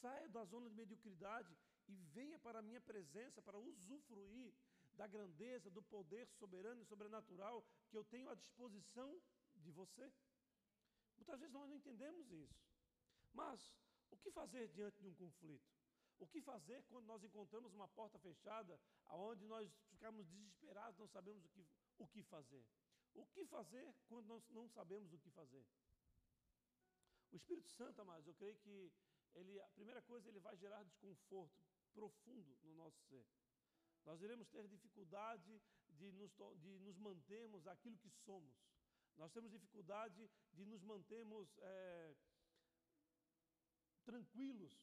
saia da zona de mediocridade e venha para a minha presença para usufruir da grandeza, do poder soberano e sobrenatural que eu tenho à disposição de você. Muitas vezes nós não entendemos isso. Mas o que fazer diante de um conflito? O que fazer quando nós encontramos uma porta fechada, aonde nós ficamos desesperados, não sabemos o que, o que fazer? O que fazer quando nós não sabemos o que fazer? O Espírito Santo, amados, eu creio que ele, a primeira coisa, ele vai gerar desconforto profundo no nosso ser. Nós iremos ter dificuldade de nos, de nos mantermos aquilo que somos. Nós temos dificuldade de nos mantermos é, tranquilos.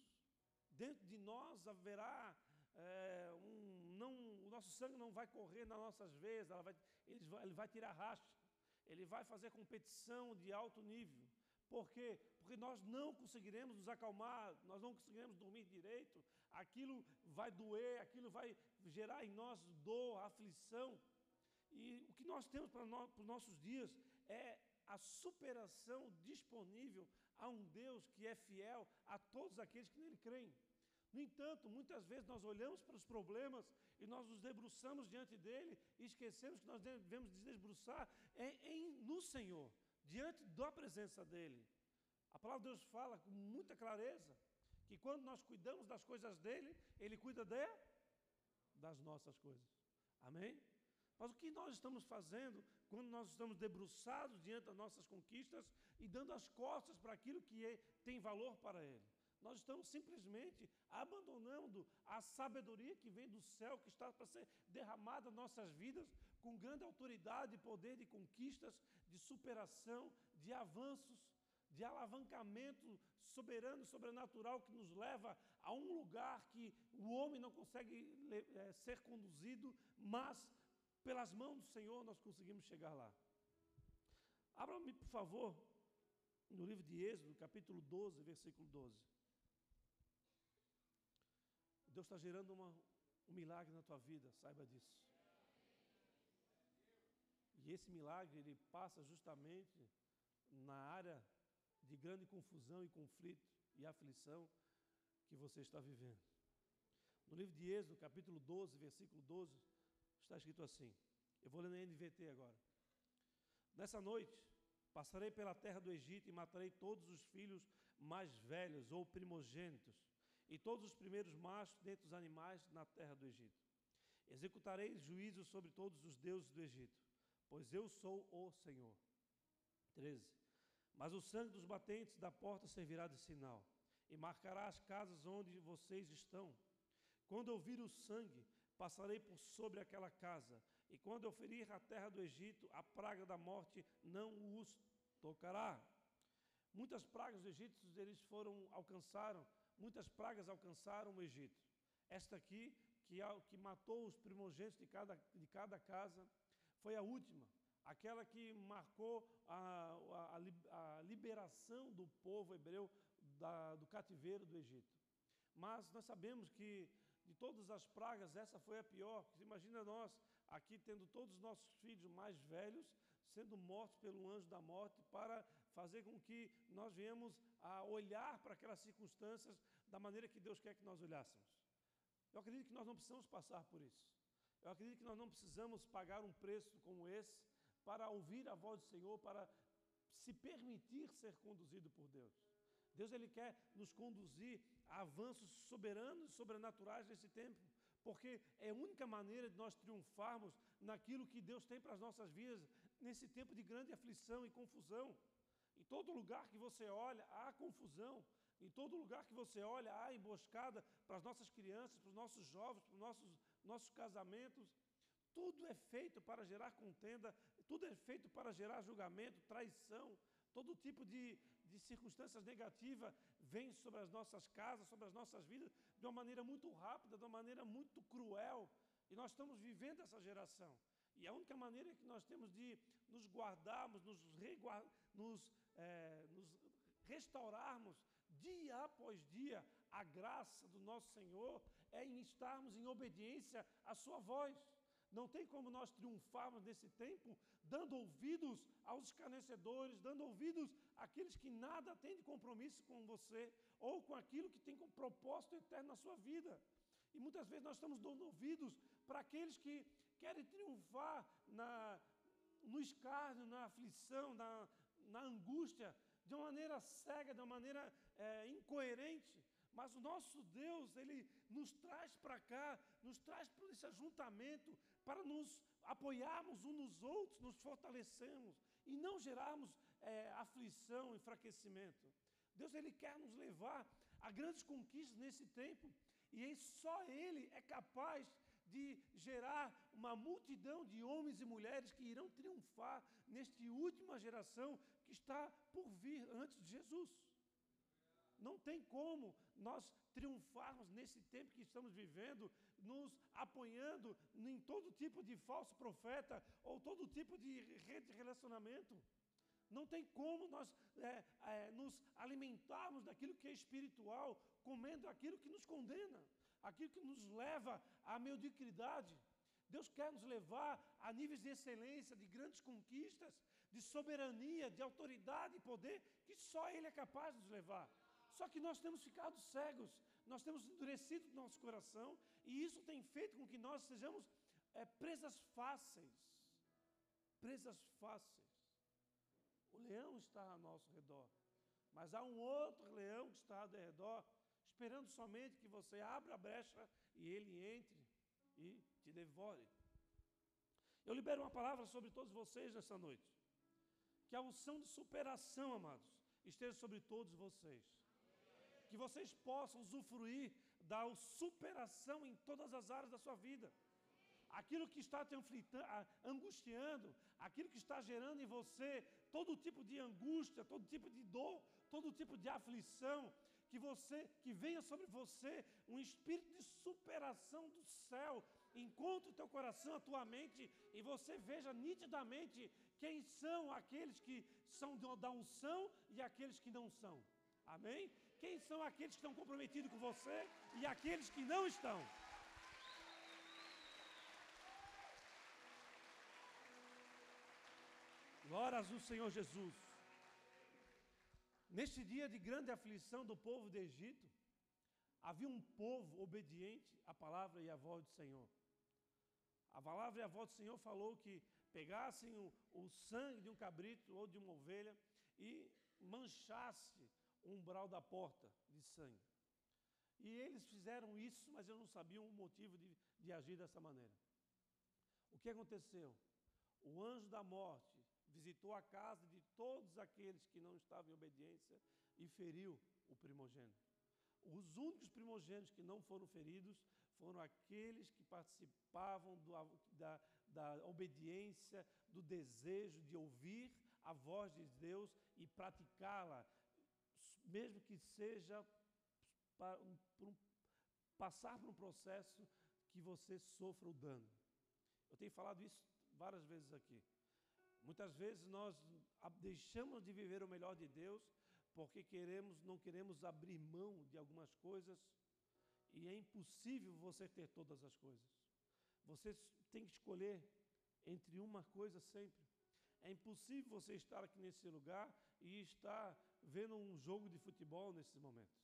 Dentro de nós haverá é, um, não, o nosso sangue não vai correr nas nossas veias, vai, ele, vai, ele vai tirar racha, ele vai fazer competição de alto nível. Por quê? Porque nós não conseguiremos nos acalmar, nós não conseguiremos dormir direito, aquilo vai doer, aquilo vai gerar em nós dor, aflição. E o que nós temos para, nós, para os nossos dias é a superação disponível a um Deus que é fiel a todos aqueles que nele creem. No entanto, muitas vezes nós olhamos para os problemas e nós nos debruçamos diante dele e esquecemos que nós devemos nos debruçar em, em, no Senhor diante da presença dEle. A palavra de Deus fala com muita clareza que quando nós cuidamos das coisas dEle, Ele cuida de, das nossas coisas. Amém? Mas o que nós estamos fazendo quando nós estamos debruçados diante das nossas conquistas e dando as costas para aquilo que é, tem valor para Ele? Nós estamos simplesmente abandonando a sabedoria que vem do céu, que está para ser derramada nas nossas vidas, com grande autoridade e poder de conquistas, de superação, de avanços, de alavancamento soberano, sobrenatural, que nos leva a um lugar que o homem não consegue é, ser conduzido, mas pelas mãos do Senhor nós conseguimos chegar lá. Abra-me, por favor, no livro de Êxodo, capítulo 12, versículo 12. Deus está gerando uma, um milagre na tua vida, saiba disso. E esse milagre ele passa justamente na área de grande confusão e conflito e aflição que você está vivendo. No livro de Êxodo, capítulo 12, versículo 12, está escrito assim. Eu vou ler na NVT agora. Nessa noite, passarei pela terra do Egito e matarei todos os filhos mais velhos ou primogênitos e todos os primeiros machos dentre os animais na terra do Egito. Executarei juízo sobre todos os deuses do Egito, pois eu sou o Senhor. 13. Mas o sangue dos batentes da porta servirá de sinal, e marcará as casas onde vocês estão. Quando eu vir o sangue, passarei por sobre aquela casa, e quando eu ferir a terra do Egito, a praga da morte não os tocará. Muitas pragas dos egípcios eles foram alcançaram, muitas pragas alcançaram o Egito. Esta aqui, que, que matou os primogênitos de cada, de cada casa, foi a última aquela que marcou a, a, a liberação do povo hebreu da, do cativeiro do Egito. Mas nós sabemos que de todas as pragas, essa foi a pior. Imagina nós aqui tendo todos os nossos filhos mais velhos sendo mortos pelo anjo da morte para fazer com que nós venhamos a olhar para aquelas circunstâncias da maneira que Deus quer que nós olhássemos. Eu acredito que nós não precisamos passar por isso. Eu acredito que nós não precisamos pagar um preço como esse para ouvir a voz do Senhor, para se permitir ser conduzido por Deus. Deus ele quer nos conduzir a avanços soberanos e sobrenaturais nesse tempo, porque é a única maneira de nós triunfarmos naquilo que Deus tem para as nossas vidas nesse tempo de grande aflição e confusão. Em todo lugar que você olha, há confusão. Em todo lugar que você olha, há emboscada para as nossas crianças, para os nossos jovens, para os nossos, nossos casamentos. Tudo é feito para gerar contenda, tudo é feito para gerar julgamento, traição, todo tipo de, de circunstâncias negativas vem sobre as nossas casas, sobre as nossas vidas, de uma maneira muito rápida, de uma maneira muito cruel. E nós estamos vivendo essa geração. E a única maneira que nós temos de nos guardarmos, nos, nos, é, nos restaurarmos dia após dia a graça do nosso Senhor é em estarmos em obediência à Sua voz. Não tem como nós triunfarmos nesse tempo dando ouvidos aos escarnecedores, dando ouvidos àqueles que nada têm de compromisso com você ou com aquilo que tem como propósito eterno na sua vida. E muitas vezes nós estamos dando ouvidos para aqueles que querem triunfar na, no escárnio, na aflição, na, na angústia, de uma maneira cega, de uma maneira é, incoerente. Mas o nosso Deus, Ele nos traz para cá, nos traz para esse ajuntamento, para nos apoiarmos uns nos outros, nos fortalecermos e não gerarmos é, aflição, enfraquecimento. Deus ele quer nos levar a grandes conquistas nesse tempo e só Ele é capaz de gerar uma multidão de homens e mulheres que irão triunfar nesta última geração que está por vir antes de Jesus. Não tem como nós triunfarmos nesse tempo que estamos vivendo, nos apoiando em todo tipo de falso profeta ou todo tipo de rede de relacionamento. Não tem como nós é, é, nos alimentarmos daquilo que é espiritual, comendo aquilo que nos condena, aquilo que nos leva à mediocridade. Deus quer nos levar a níveis de excelência, de grandes conquistas, de soberania, de autoridade e poder, que só Ele é capaz de nos levar. Só que nós temos ficado cegos, nós temos endurecido nosso coração, e isso tem feito com que nós sejamos é, presas fáceis. Presas fáceis. O leão está ao nosso redor, mas há um outro leão que está ao redor, esperando somente que você abra a brecha e ele entre e te devore. Eu libero uma palavra sobre todos vocês nessa noite. Que a unção de superação, amados, esteja sobre todos vocês que vocês possam usufruir da superação em todas as áreas da sua vida. Aquilo que está te angustiando, aquilo que está gerando em você todo tipo de angústia, todo tipo de dor, todo tipo de aflição, que você, que venha sobre você um espírito de superação do céu, encontre o teu coração, a tua mente, e você veja nitidamente quem são aqueles que são da unção e aqueles que não são. Amém? Quem são aqueles que estão comprometidos com você e aqueles que não estão. Glórias ao Senhor Jesus. Neste dia de grande aflição do povo do Egito, havia um povo obediente à palavra e à voz do Senhor. A palavra e a voz do Senhor falou que pegassem o, o sangue de um cabrito ou de uma ovelha e manchasse umbral da porta de sangue. E eles fizeram isso, mas eu não sabia o motivo de, de agir dessa maneira. O que aconteceu? O anjo da morte visitou a casa de todos aqueles que não estavam em obediência e feriu o primogênito. Os únicos primogênitos que não foram feridos foram aqueles que participavam do, da, da obediência, do desejo de ouvir a voz de Deus e praticá-la, mesmo que seja para um, por um, passar por um processo que você sofra o dano. Eu tenho falado isso várias vezes aqui. Muitas vezes nós deixamos de viver o melhor de Deus porque queremos, não queremos abrir mão de algumas coisas e é impossível você ter todas as coisas. Você tem que escolher entre uma coisa sempre. É impossível você estar aqui nesse lugar e estar vendo um jogo de futebol nesses momentos.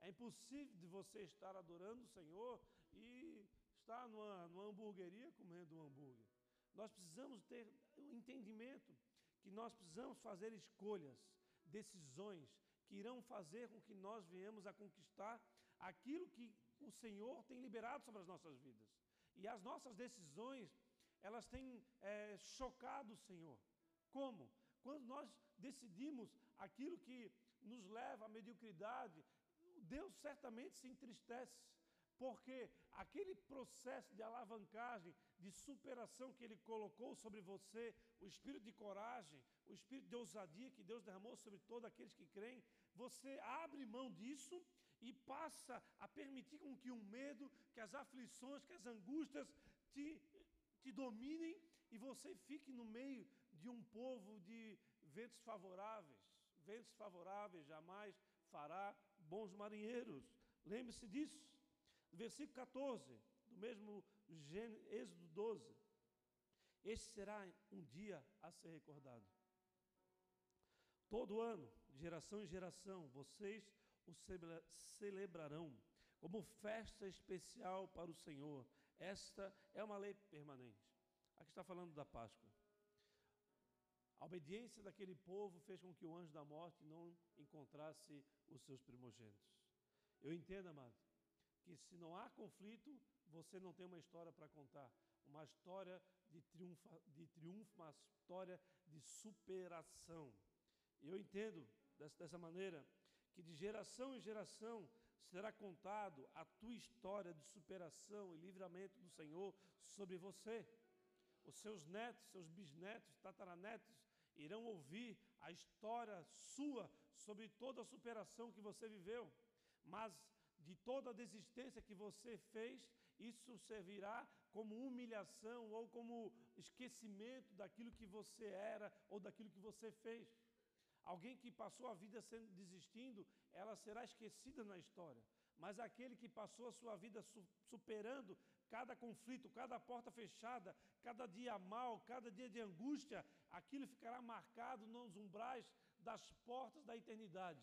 É impossível de você estar adorando o Senhor e estar numa, numa hamburgueria comendo um hambúrguer. Nós precisamos ter o entendimento que nós precisamos fazer escolhas, decisões que irão fazer com que nós venhamos a conquistar aquilo que o Senhor tem liberado sobre as nossas vidas. E as nossas decisões, elas têm é, chocado o Senhor. Como? Quando nós decidimos aquilo que nos leva à mediocridade, Deus certamente se entristece. Porque aquele processo de alavancagem, de superação que Ele colocou sobre você, o espírito de coragem, o espírito de ousadia que Deus derramou sobre todos aqueles que creem, você abre mão disso e passa a permitir com que o medo, que as aflições, que as angústias te, te dominem e você fique no meio de um povo de ventos favoráveis. Ventos favoráveis jamais fará bons marinheiros. Lembre-se disso. Versículo 14, do mesmo Êxodo 12. Este será um dia a ser recordado. Todo ano, geração em geração, vocês o celebrarão como festa especial para o Senhor. Esta é uma lei permanente. Aqui está falando da Páscoa. A obediência daquele povo fez com que o anjo da morte não encontrasse os seus primogênitos. Eu entendo, amado, que se não há conflito, você não tem uma história para contar. Uma história de triunfo, de triunfo, uma história de superação. Eu entendo dessa, maneira que de geração em geração será contado a tua história de superação e livramento do Senhor sobre você. Os seus netos, seus bisnetos, tataranetos irão ouvir a história sua sobre toda a superação que você viveu. Mas de toda a desistência que você fez, isso servirá como humilhação ou como esquecimento daquilo que você era ou daquilo que você fez. Alguém que passou a vida sendo desistindo, ela será esquecida na história. Mas aquele que passou a sua vida superando cada conflito, cada porta fechada, cada dia mal, cada dia de angústia, aquilo ficará marcado nos umbrais das portas da eternidade.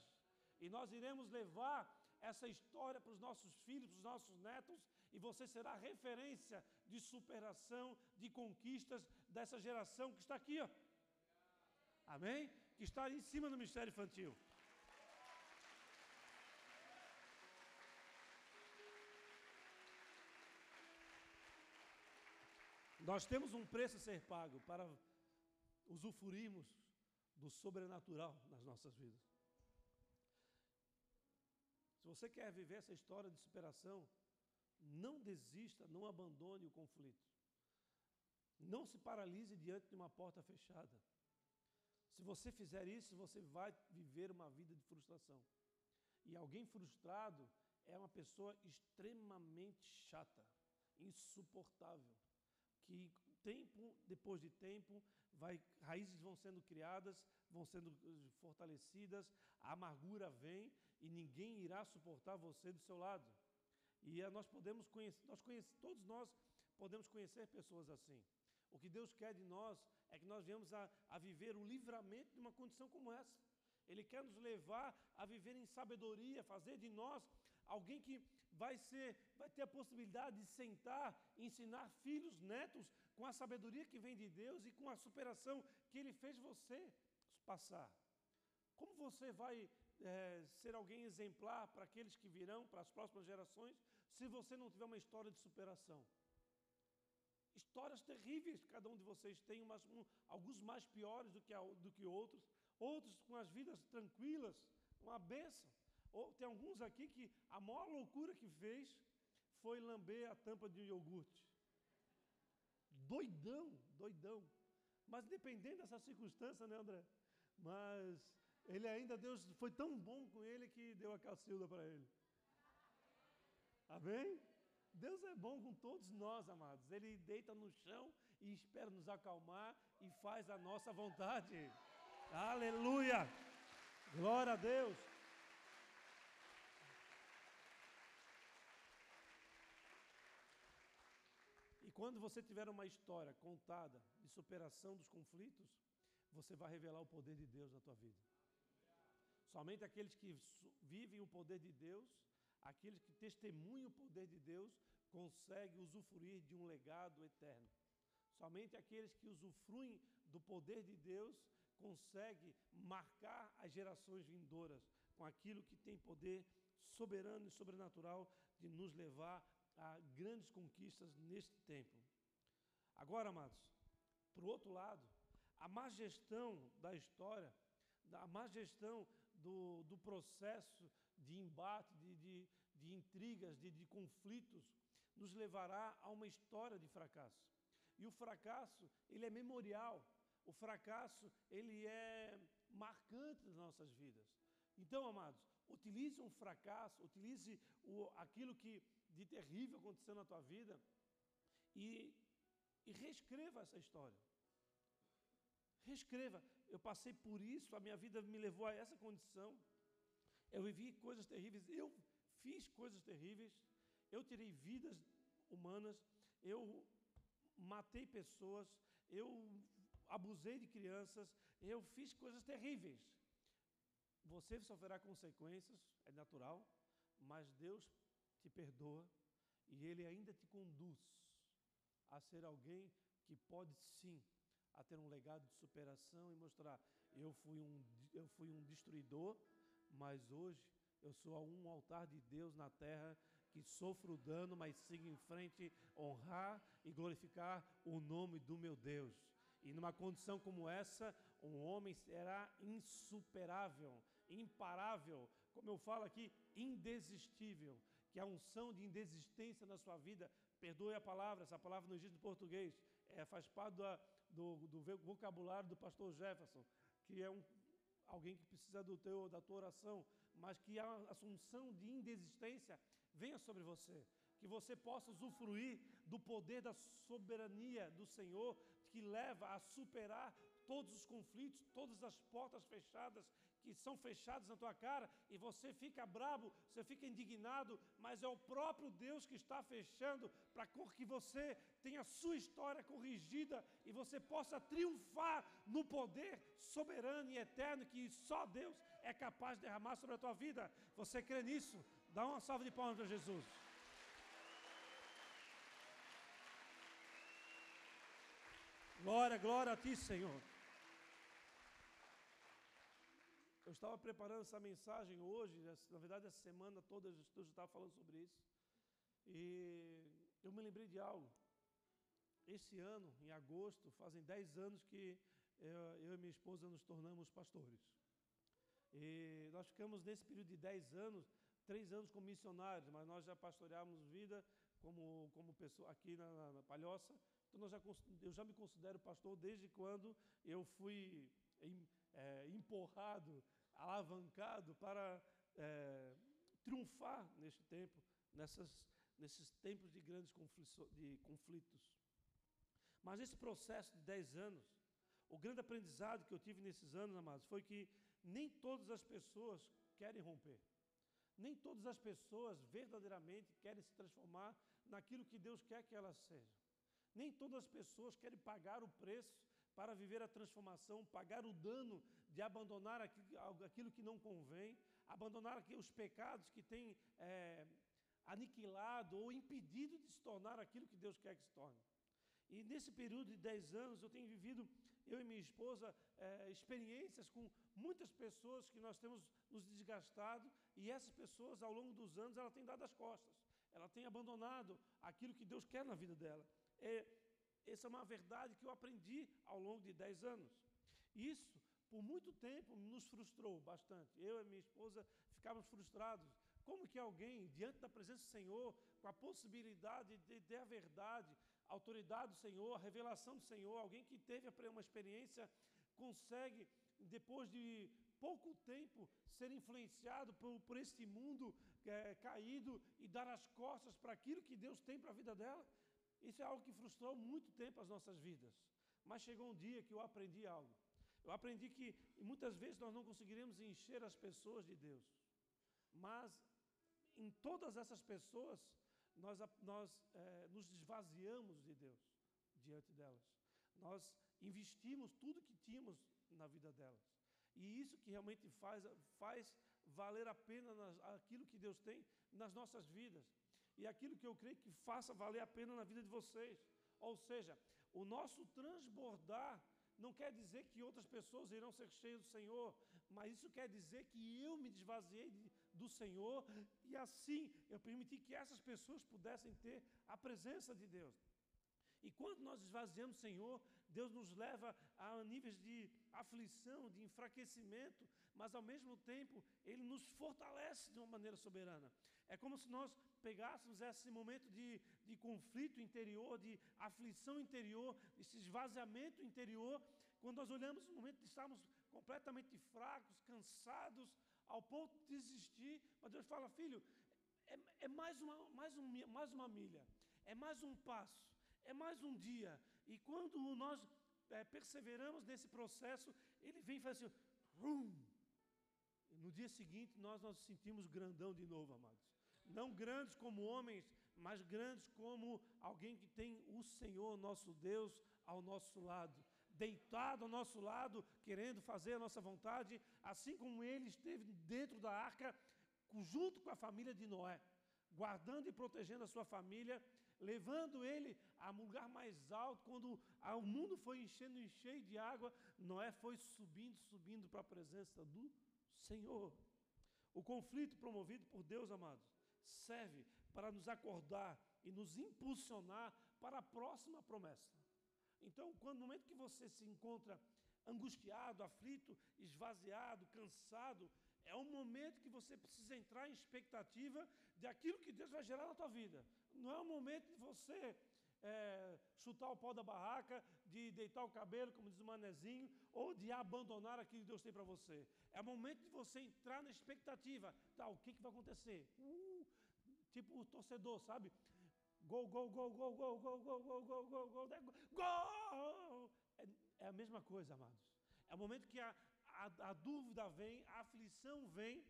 E nós iremos levar essa história para os nossos filhos, para os nossos netos, e você será referência de superação, de conquistas dessa geração que está aqui, ó. Amém? Que está em cima do mistério infantil. Nós temos um preço a ser pago para usufruirmos do sobrenatural nas nossas vidas. Se você quer viver essa história de superação, não desista, não abandone o conflito. Não se paralise diante de uma porta fechada. Se você fizer isso, você vai viver uma vida de frustração. E alguém frustrado é uma pessoa extremamente chata, insuportável, que tempo depois de tempo vai raízes vão sendo criadas, vão sendo eh, fortalecidas, a amargura vem e ninguém irá suportar você do seu lado. E eh, nós podemos conhecer, nós conhece, todos nós podemos conhecer pessoas assim. O que Deus quer de nós é que nós venhamos a, a viver o livramento de uma condição como essa. Ele quer nos levar a viver em sabedoria, fazer de nós alguém que vai ser, vai ter a possibilidade de sentar, ensinar filhos, netos, com a sabedoria que vem de Deus e com a superação que Ele fez você passar. Como você vai é, ser alguém exemplar para aqueles que virão, para as próximas gerações, se você não tiver uma história de superação? Histórias terríveis, cada um de vocês tem, umas, um, alguns mais piores do que, a, do que outros, outros com as vidas tranquilas, uma benção. Ou, tem alguns aqui que a maior loucura que fez foi lamber a tampa de um iogurte. Doidão, doidão. Mas dependendo dessa circunstância, né, André? Mas ele ainda, Deus foi tão bom com ele que deu a cacilda para ele. Amém? Deus é bom com todos nós, amados. Ele deita no chão e espera nos acalmar e faz a nossa vontade. Aleluia! Glória a Deus! Quando você tiver uma história contada de superação dos conflitos, você vai revelar o poder de Deus na tua vida. Somente aqueles que vivem o poder de Deus, aqueles que testemunham o poder de Deus, conseguem usufruir de um legado eterno. Somente aqueles que usufruem do poder de Deus conseguem marcar as gerações vindouras com aquilo que tem poder soberano e sobrenatural de nos levar a grandes conquistas neste tempo. Agora, amados, por outro lado, a má gestão da história, a má gestão do, do processo de embate, de, de, de intrigas, de, de conflitos, nos levará a uma história de fracasso. E o fracasso, ele é memorial. O fracasso, ele é marcante nas nossas vidas. Então, amados, utilize um fracasso, utilize o, aquilo que de terrível aconteceu na tua vida e, e reescreva essa história. Reescreva. Eu passei por isso, a minha vida me levou a essa condição. Eu vivi coisas terríveis, eu fiz coisas terríveis, eu tirei vidas humanas, eu matei pessoas, eu abusei de crianças, eu fiz coisas terríveis. Você sofrerá consequências, é natural, mas Deus te perdoa e Ele ainda te conduz a ser alguém que pode sim a ter um legado de superação e mostrar eu fui um eu fui um destruidor, mas hoje eu sou um altar de Deus na terra que sofro dano, mas sigo em frente, honrar e glorificar o nome do meu Deus. E numa condição como essa, um homem será insuperável, imparável, como eu falo aqui, indesistível. Que a unção de indesistência na sua vida, perdoe a palavra, essa palavra não existe em português, é, faz parte do, do vocabulário do pastor Jefferson, que é um, alguém que precisa do teu, da tua oração, mas que a assunção de indesistência venha sobre você. Que você possa usufruir do poder da soberania do Senhor, que leva a superar todos os conflitos, todas as portas fechadas que são fechadas na tua cara, e você fica bravo, você fica indignado, mas é o próprio Deus que está fechando para que você tenha a sua história corrigida e você possa triunfar no poder soberano e eterno que só Deus é capaz de derramar sobre a tua vida. Você crê nisso? Dá uma salva de palmas para Jesus. Glória, glória a ti, Senhor. Eu estava preparando essa mensagem hoje, na verdade, essa semana toda eu estava falando sobre isso. E eu me lembrei de algo. Esse ano, em agosto, fazem 10 anos que eu e minha esposa nos tornamos pastores. E nós ficamos nesse período de 10 anos três anos como missionários, mas nós já pastoreávamos vida como, como pessoa aqui na, na, na Palhoça. Então já, eu já me considero pastor desde quando eu fui é, empurrado, alavancado para é, triunfar neste tempo, nessas, nesses tempos de grandes de conflitos. Mas esse processo de dez anos, o grande aprendizado que eu tive nesses anos, amados, foi que nem todas as pessoas querem romper. Nem todas as pessoas verdadeiramente querem se transformar naquilo que Deus quer que elas sejam. Nem todas as pessoas querem pagar o preço para viver a transformação, pagar o dano de abandonar aquilo que não convém, abandonar os pecados que têm é, aniquilado ou impedido de se tornar aquilo que Deus quer que se torne. E nesse período de 10 anos, eu tenho vivido, eu e minha esposa, é, experiências com muitas pessoas que nós temos nos desgastado, e essas pessoas, ao longo dos anos, ela tem dado as costas, ela tem abandonado aquilo que Deus quer na vida dela. É, essa é uma verdade que eu aprendi ao longo de 10 anos. Isso por muito tempo nos frustrou bastante. Eu e minha esposa ficávamos frustrados. Como que alguém, diante da presença do Senhor, com a possibilidade de ter a verdade, a autoridade do Senhor, a revelação do Senhor, alguém que teve uma experiência, consegue, depois de pouco tempo, ser influenciado por, por este mundo é, caído e dar as costas para aquilo que Deus tem para a vida dela? Isso é algo que frustrou muito tempo as nossas vidas. Mas chegou um dia que eu aprendi algo. Eu aprendi que muitas vezes nós não conseguiremos encher as pessoas de Deus, mas em todas essas pessoas nós, nós é, nos esvaziamos de Deus diante delas. Nós investimos tudo que tínhamos na vida delas. E isso que realmente faz, faz valer a pena nas, aquilo que Deus tem nas nossas vidas. E aquilo que eu creio que faça valer a pena na vida de vocês. Ou seja, o nosso transbordar não quer dizer que outras pessoas irão ser cheias do Senhor, mas isso quer dizer que eu me desvaziei de, do Senhor e assim eu permiti que essas pessoas pudessem ter a presença de Deus. E quando nós esvaziamos o Senhor, Deus nos leva a níveis de aflição, de enfraquecimento, mas ao mesmo tempo Ele nos fortalece de uma maneira soberana. É como se nós pegássemos esse momento de, de conflito interior, de aflição interior, esse esvaziamento interior, quando nós olhamos no momento de estarmos completamente fracos, cansados, ao ponto de desistir, mas Deus fala, filho, é, é mais, uma, mais, um, mais uma milha, é mais um passo, é mais um dia. E quando nós é, perseveramos nesse processo, ele vem e faz assim, rum. No dia seguinte nós nos sentimos grandão de novo, amados. Não grandes como homens, mas grandes como alguém que tem o Senhor, nosso Deus, ao nosso lado. Deitado ao nosso lado, querendo fazer a nossa vontade, assim como ele esteve dentro da arca, junto com a família de Noé, guardando e protegendo a sua família, levando ele a um lugar mais alto. Quando o mundo foi enchendo e cheio de água, Noé foi subindo, subindo para a presença do Senhor. O conflito promovido por Deus, amados, serve para nos acordar e nos impulsionar para a próxima promessa. Então, quando no momento que você se encontra angustiado, aflito, esvaziado, cansado, é um momento que você precisa entrar em expectativa de aquilo que Deus vai gerar na tua vida. Não é um momento de você é, chutar o pau da barraca, de deitar o cabelo, como diz o manezinho, ou de abandonar aquilo que Deus tem para você. É o momento de você entrar na expectativa. Tá, o que, que vai acontecer? Uh, Tipo o torcedor, sabe? Gol, gol, gol, gol, gol, gol, gol, gol, gol, gol, gol, gol. É, é a mesma coisa, amados. É o momento que a, a, a dúvida vem, a aflição vem,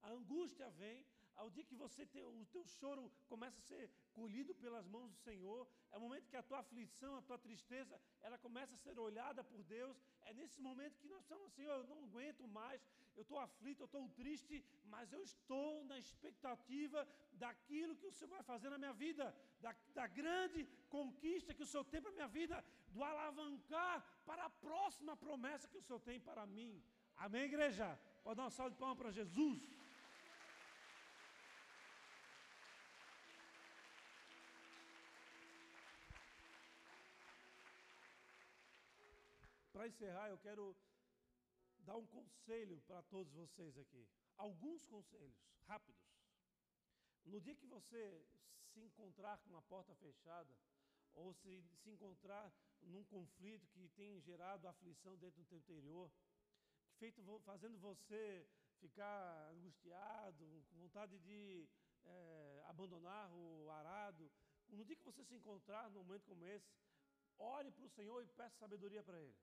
a angústia vem, ao dia que você o teu choro começa a ser colhido pelas mãos do Senhor, é o momento que a tua aflição, a tua tristeza, ela começa a ser olhada por Deus. É nesse momento que nós estamos assim, eu não aguento mais, eu estou aflito, eu estou triste, mas eu estou na expectativa daquilo que o Senhor vai fazer na minha vida, da, da grande conquista que o Senhor tem para a minha vida, do alavancar para a próxima promessa que o Senhor tem para mim. Amém, igreja? Pode dar um salve de palmas para Jesus. Para encerrar, eu quero dar um conselho para todos vocês aqui. Alguns conselhos rápidos. No dia que você se encontrar com uma porta fechada, ou se, se encontrar num conflito que tem gerado aflição dentro do teu interior, feito, fazendo você ficar angustiado, com vontade de é, abandonar o arado, no dia que você se encontrar num momento como esse, ore para o Senhor e peça sabedoria para Ele.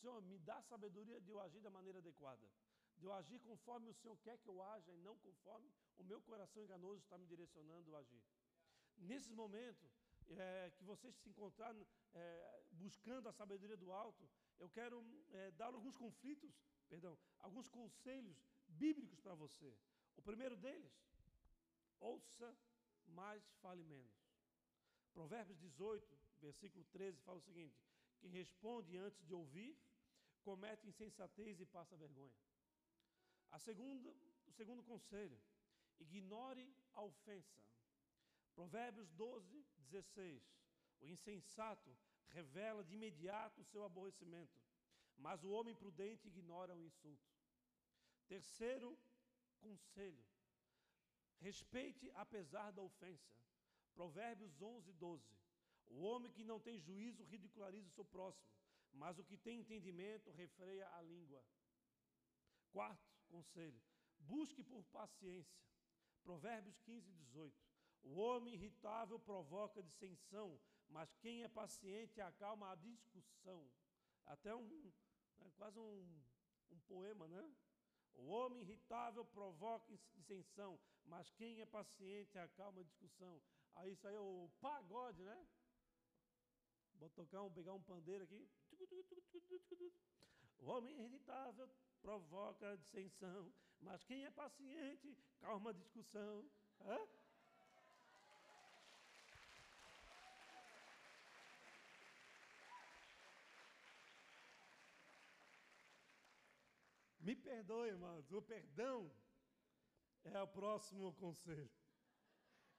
Senhor, me dá sabedoria de eu agir da maneira adequada, de eu agir conforme o Senhor quer que eu haja e não conforme o meu coração enganoso está me direcionando a agir. Nesses momentos é, que vocês se encontrarem é, buscando a sabedoria do alto, eu quero é, dar alguns conflitos, perdão, alguns conselhos bíblicos para você. O primeiro deles, ouça mais, fale menos. Provérbios 18, versículo 13, fala o seguinte: Quem responde antes de ouvir, comete insensatez e passa vergonha. A segunda, o segundo conselho, ignore a ofensa. Provérbios 12, 16. O insensato revela de imediato o seu aborrecimento, mas o homem prudente ignora o insulto. Terceiro conselho: respeite apesar da ofensa. Provérbios 11, 12. O homem que não tem juízo ridiculariza o seu próximo, mas o que tem entendimento refreia a língua. Quarto conselho: busque por paciência. Provérbios 15, 18. O homem irritável provoca dissensão, mas quem é paciente acalma a discussão. Até um, é quase um, um poema, né? O homem irritável provoca dissensão, mas quem é paciente acalma a discussão. Aí isso aí é o pagode, né? Vou tocar um, pegar um pandeiro aqui. O homem irritável provoca dissensão, mas quem é paciente calma a discussão. Hã? Me perdoe, irmãos, o perdão é o próximo conselho.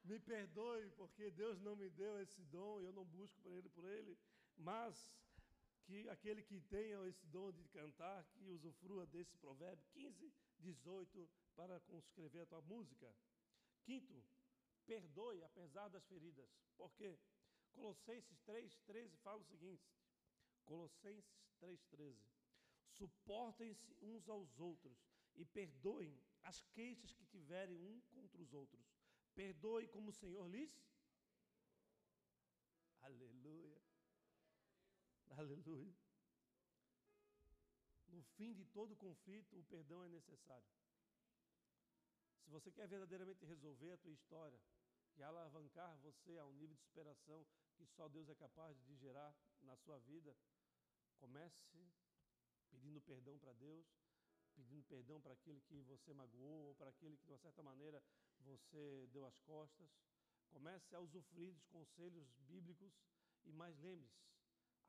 Me perdoe, porque Deus não me deu esse dom, eu não busco por ele por ele, mas que aquele que tenha esse dom de cantar, que usufrua desse provérbio 15, 18, para conscrever a tua música. Quinto, perdoe apesar das feridas. Por quê? Colossenses 3, 13 fala o seguinte: Colossenses 3, 13. Suportem-se uns aos outros e perdoem as queixas que tiverem um contra os outros. Perdoe como o Senhor lhes. Aleluia. Aleluia. No fim de todo conflito, o perdão é necessário. Se você quer verdadeiramente resolver a tua história e alavancar você a um nível de superação que só Deus é capaz de gerar na sua vida, comece pedindo perdão para Deus, pedindo perdão para aquele que você magoou, ou para aquele que de uma certa maneira você deu as costas. Comece a usufruir dos conselhos bíblicos e mais lembre-se,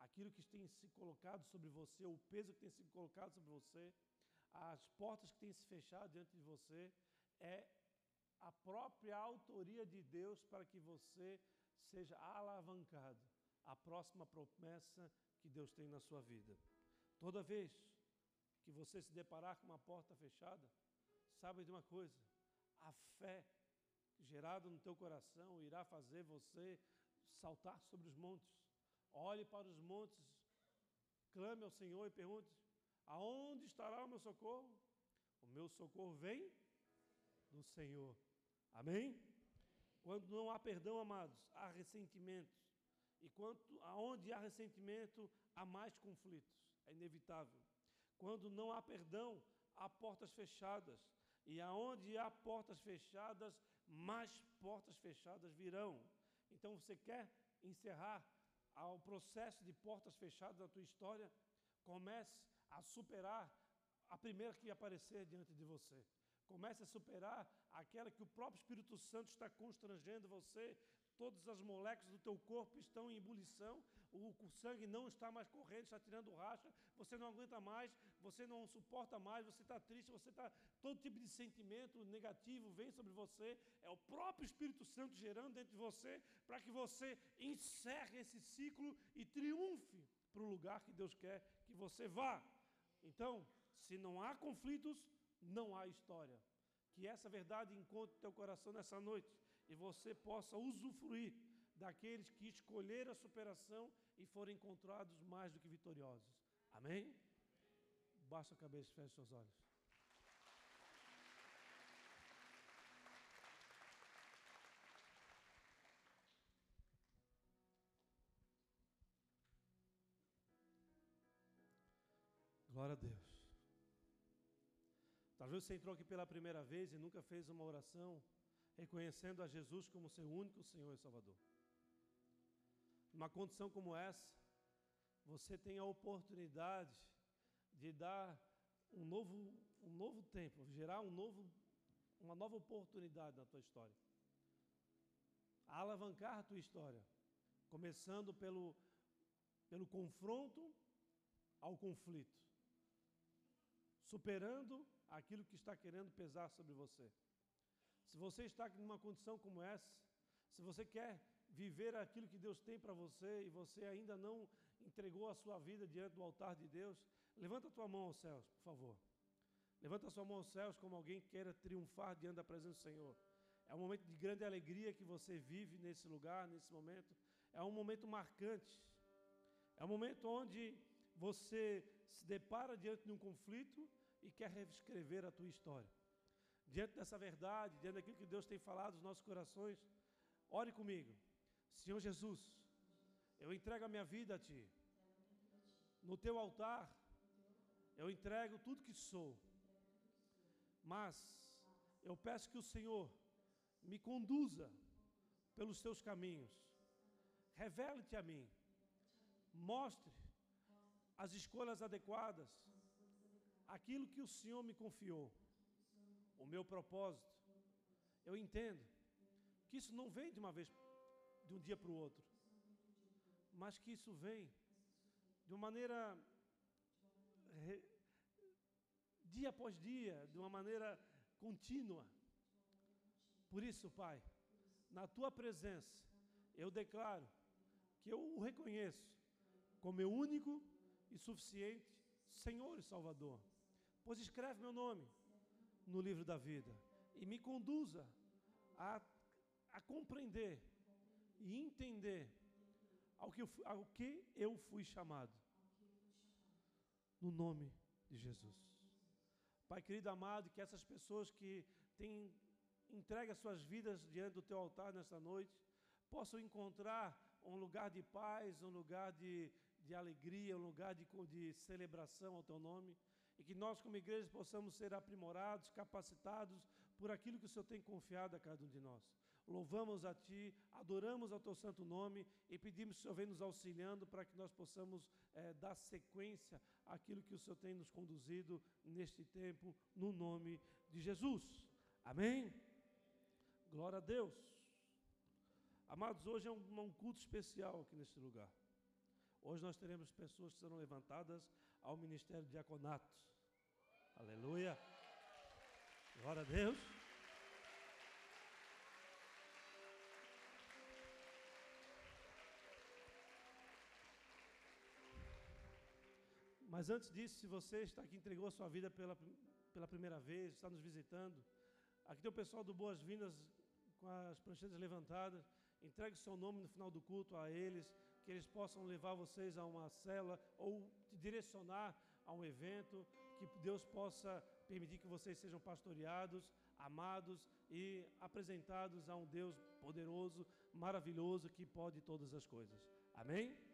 aquilo que tem se colocado sobre você, o peso que tem sido colocado sobre você, as portas que têm se fechado diante de você, é a própria autoria de Deus para que você seja alavancado à próxima promessa que Deus tem na sua vida. Toda vez que você se deparar com uma porta fechada, saiba de uma coisa: a fé gerada no teu coração irá fazer você saltar sobre os montes. Olhe para os montes, clame ao Senhor e pergunte: aonde estará o meu socorro? O meu socorro vem do Senhor. Amém? Quando não há perdão, amados, há ressentimento. E quanto aonde há ressentimento, há mais conflitos é inevitável. Quando não há perdão, há portas fechadas. E aonde há portas fechadas, mais portas fechadas virão. Então você quer encerrar o processo de portas fechadas da tua história? Comece a superar a primeira que aparecer diante de você. Comece a superar aquela que o próprio Espírito Santo está constrangendo você todas as moléculas do teu corpo estão em ebulição, o, o sangue não está mais correndo, está tirando racha, você não aguenta mais, você não suporta mais, você está triste, você está. Todo tipo de sentimento negativo vem sobre você, é o próprio Espírito Santo gerando dentro de você, para que você encerre esse ciclo e triunfe para o lugar que Deus quer que você vá. Então, Se não há conflitos, não há história. Que essa verdade encontre teu coração nessa noite e você possa usufruir daqueles que escolheram a superação e foram encontrados mais do que vitoriosos. Amém? Baixa a cabeça e feche seus olhos. Glória a Deus. Talvez você entrou aqui pela primeira vez e nunca fez uma oração reconhecendo a Jesus como seu único Senhor e Salvador. Numa condição como essa, você tem a oportunidade de dar um novo, um novo tempo, gerar um novo, uma nova oportunidade na tua história. A alavancar a tua história, começando pelo, pelo confronto ao conflito, superando aquilo que está querendo pesar sobre você. Se você está em uma condição como essa, se você quer viver aquilo que Deus tem para você e você ainda não entregou a sua vida diante do altar de Deus, levanta a tua mão aos céus, por favor. Levanta a sua mão aos céus como alguém que queira triunfar diante da presença do Senhor. É um momento de grande alegria que você vive nesse lugar, nesse momento. É um momento marcante. É um momento onde você se depara diante de um conflito e quer reescrever a tua história. Diante dessa verdade, diante daquilo que Deus tem falado nos nossos corações, ore comigo. Senhor Jesus, eu entrego a minha vida a Ti. No Teu altar, eu entrego tudo que sou. Mas eu peço que o Senhor me conduza pelos Teus caminhos. Revele-te a mim. Mostre as escolhas adequadas. Aquilo que o Senhor me confiou. O meu propósito. Eu entendo que isso não vem de uma vez de um dia para o outro, mas que isso vem de uma maneira dia após dia, de uma maneira contínua. Por isso, Pai, na tua presença, eu declaro que eu o reconheço como meu único e suficiente Senhor e Salvador. Pois escreve meu nome no livro da vida e me conduza a, a compreender e entender ao que, eu, ao que eu fui chamado. No nome de Jesus. Pai querido amado, que essas pessoas que têm entregue as suas vidas diante do teu altar nesta noite, possam encontrar um lugar de paz, um lugar de, de alegria, um lugar de, de celebração ao teu nome. E que nós, como igreja, possamos ser aprimorados, capacitados por aquilo que o Senhor tem confiado a cada um de nós louvamos a Ti, adoramos ao Teu santo nome e pedimos que o Senhor venha nos auxiliando para que nós possamos é, dar sequência àquilo que o Senhor tem nos conduzido neste tempo, no nome de Jesus. Amém? Glória a Deus. Amados, hoje é um, um culto especial aqui neste lugar. Hoje nós teremos pessoas que serão levantadas ao ministério diaconato. Aleluia. Glória a Deus. Mas antes disso, se você está aqui, entregou a sua vida pela, pela primeira vez, está nos visitando, aqui tem o pessoal do Boas-Vindas com as pranchetas levantadas. Entregue seu nome no final do culto a eles, que eles possam levar vocês a uma cela ou te direcionar a um evento, que Deus possa permitir que vocês sejam pastoreados, amados e apresentados a um Deus poderoso, maravilhoso, que pode todas as coisas. Amém?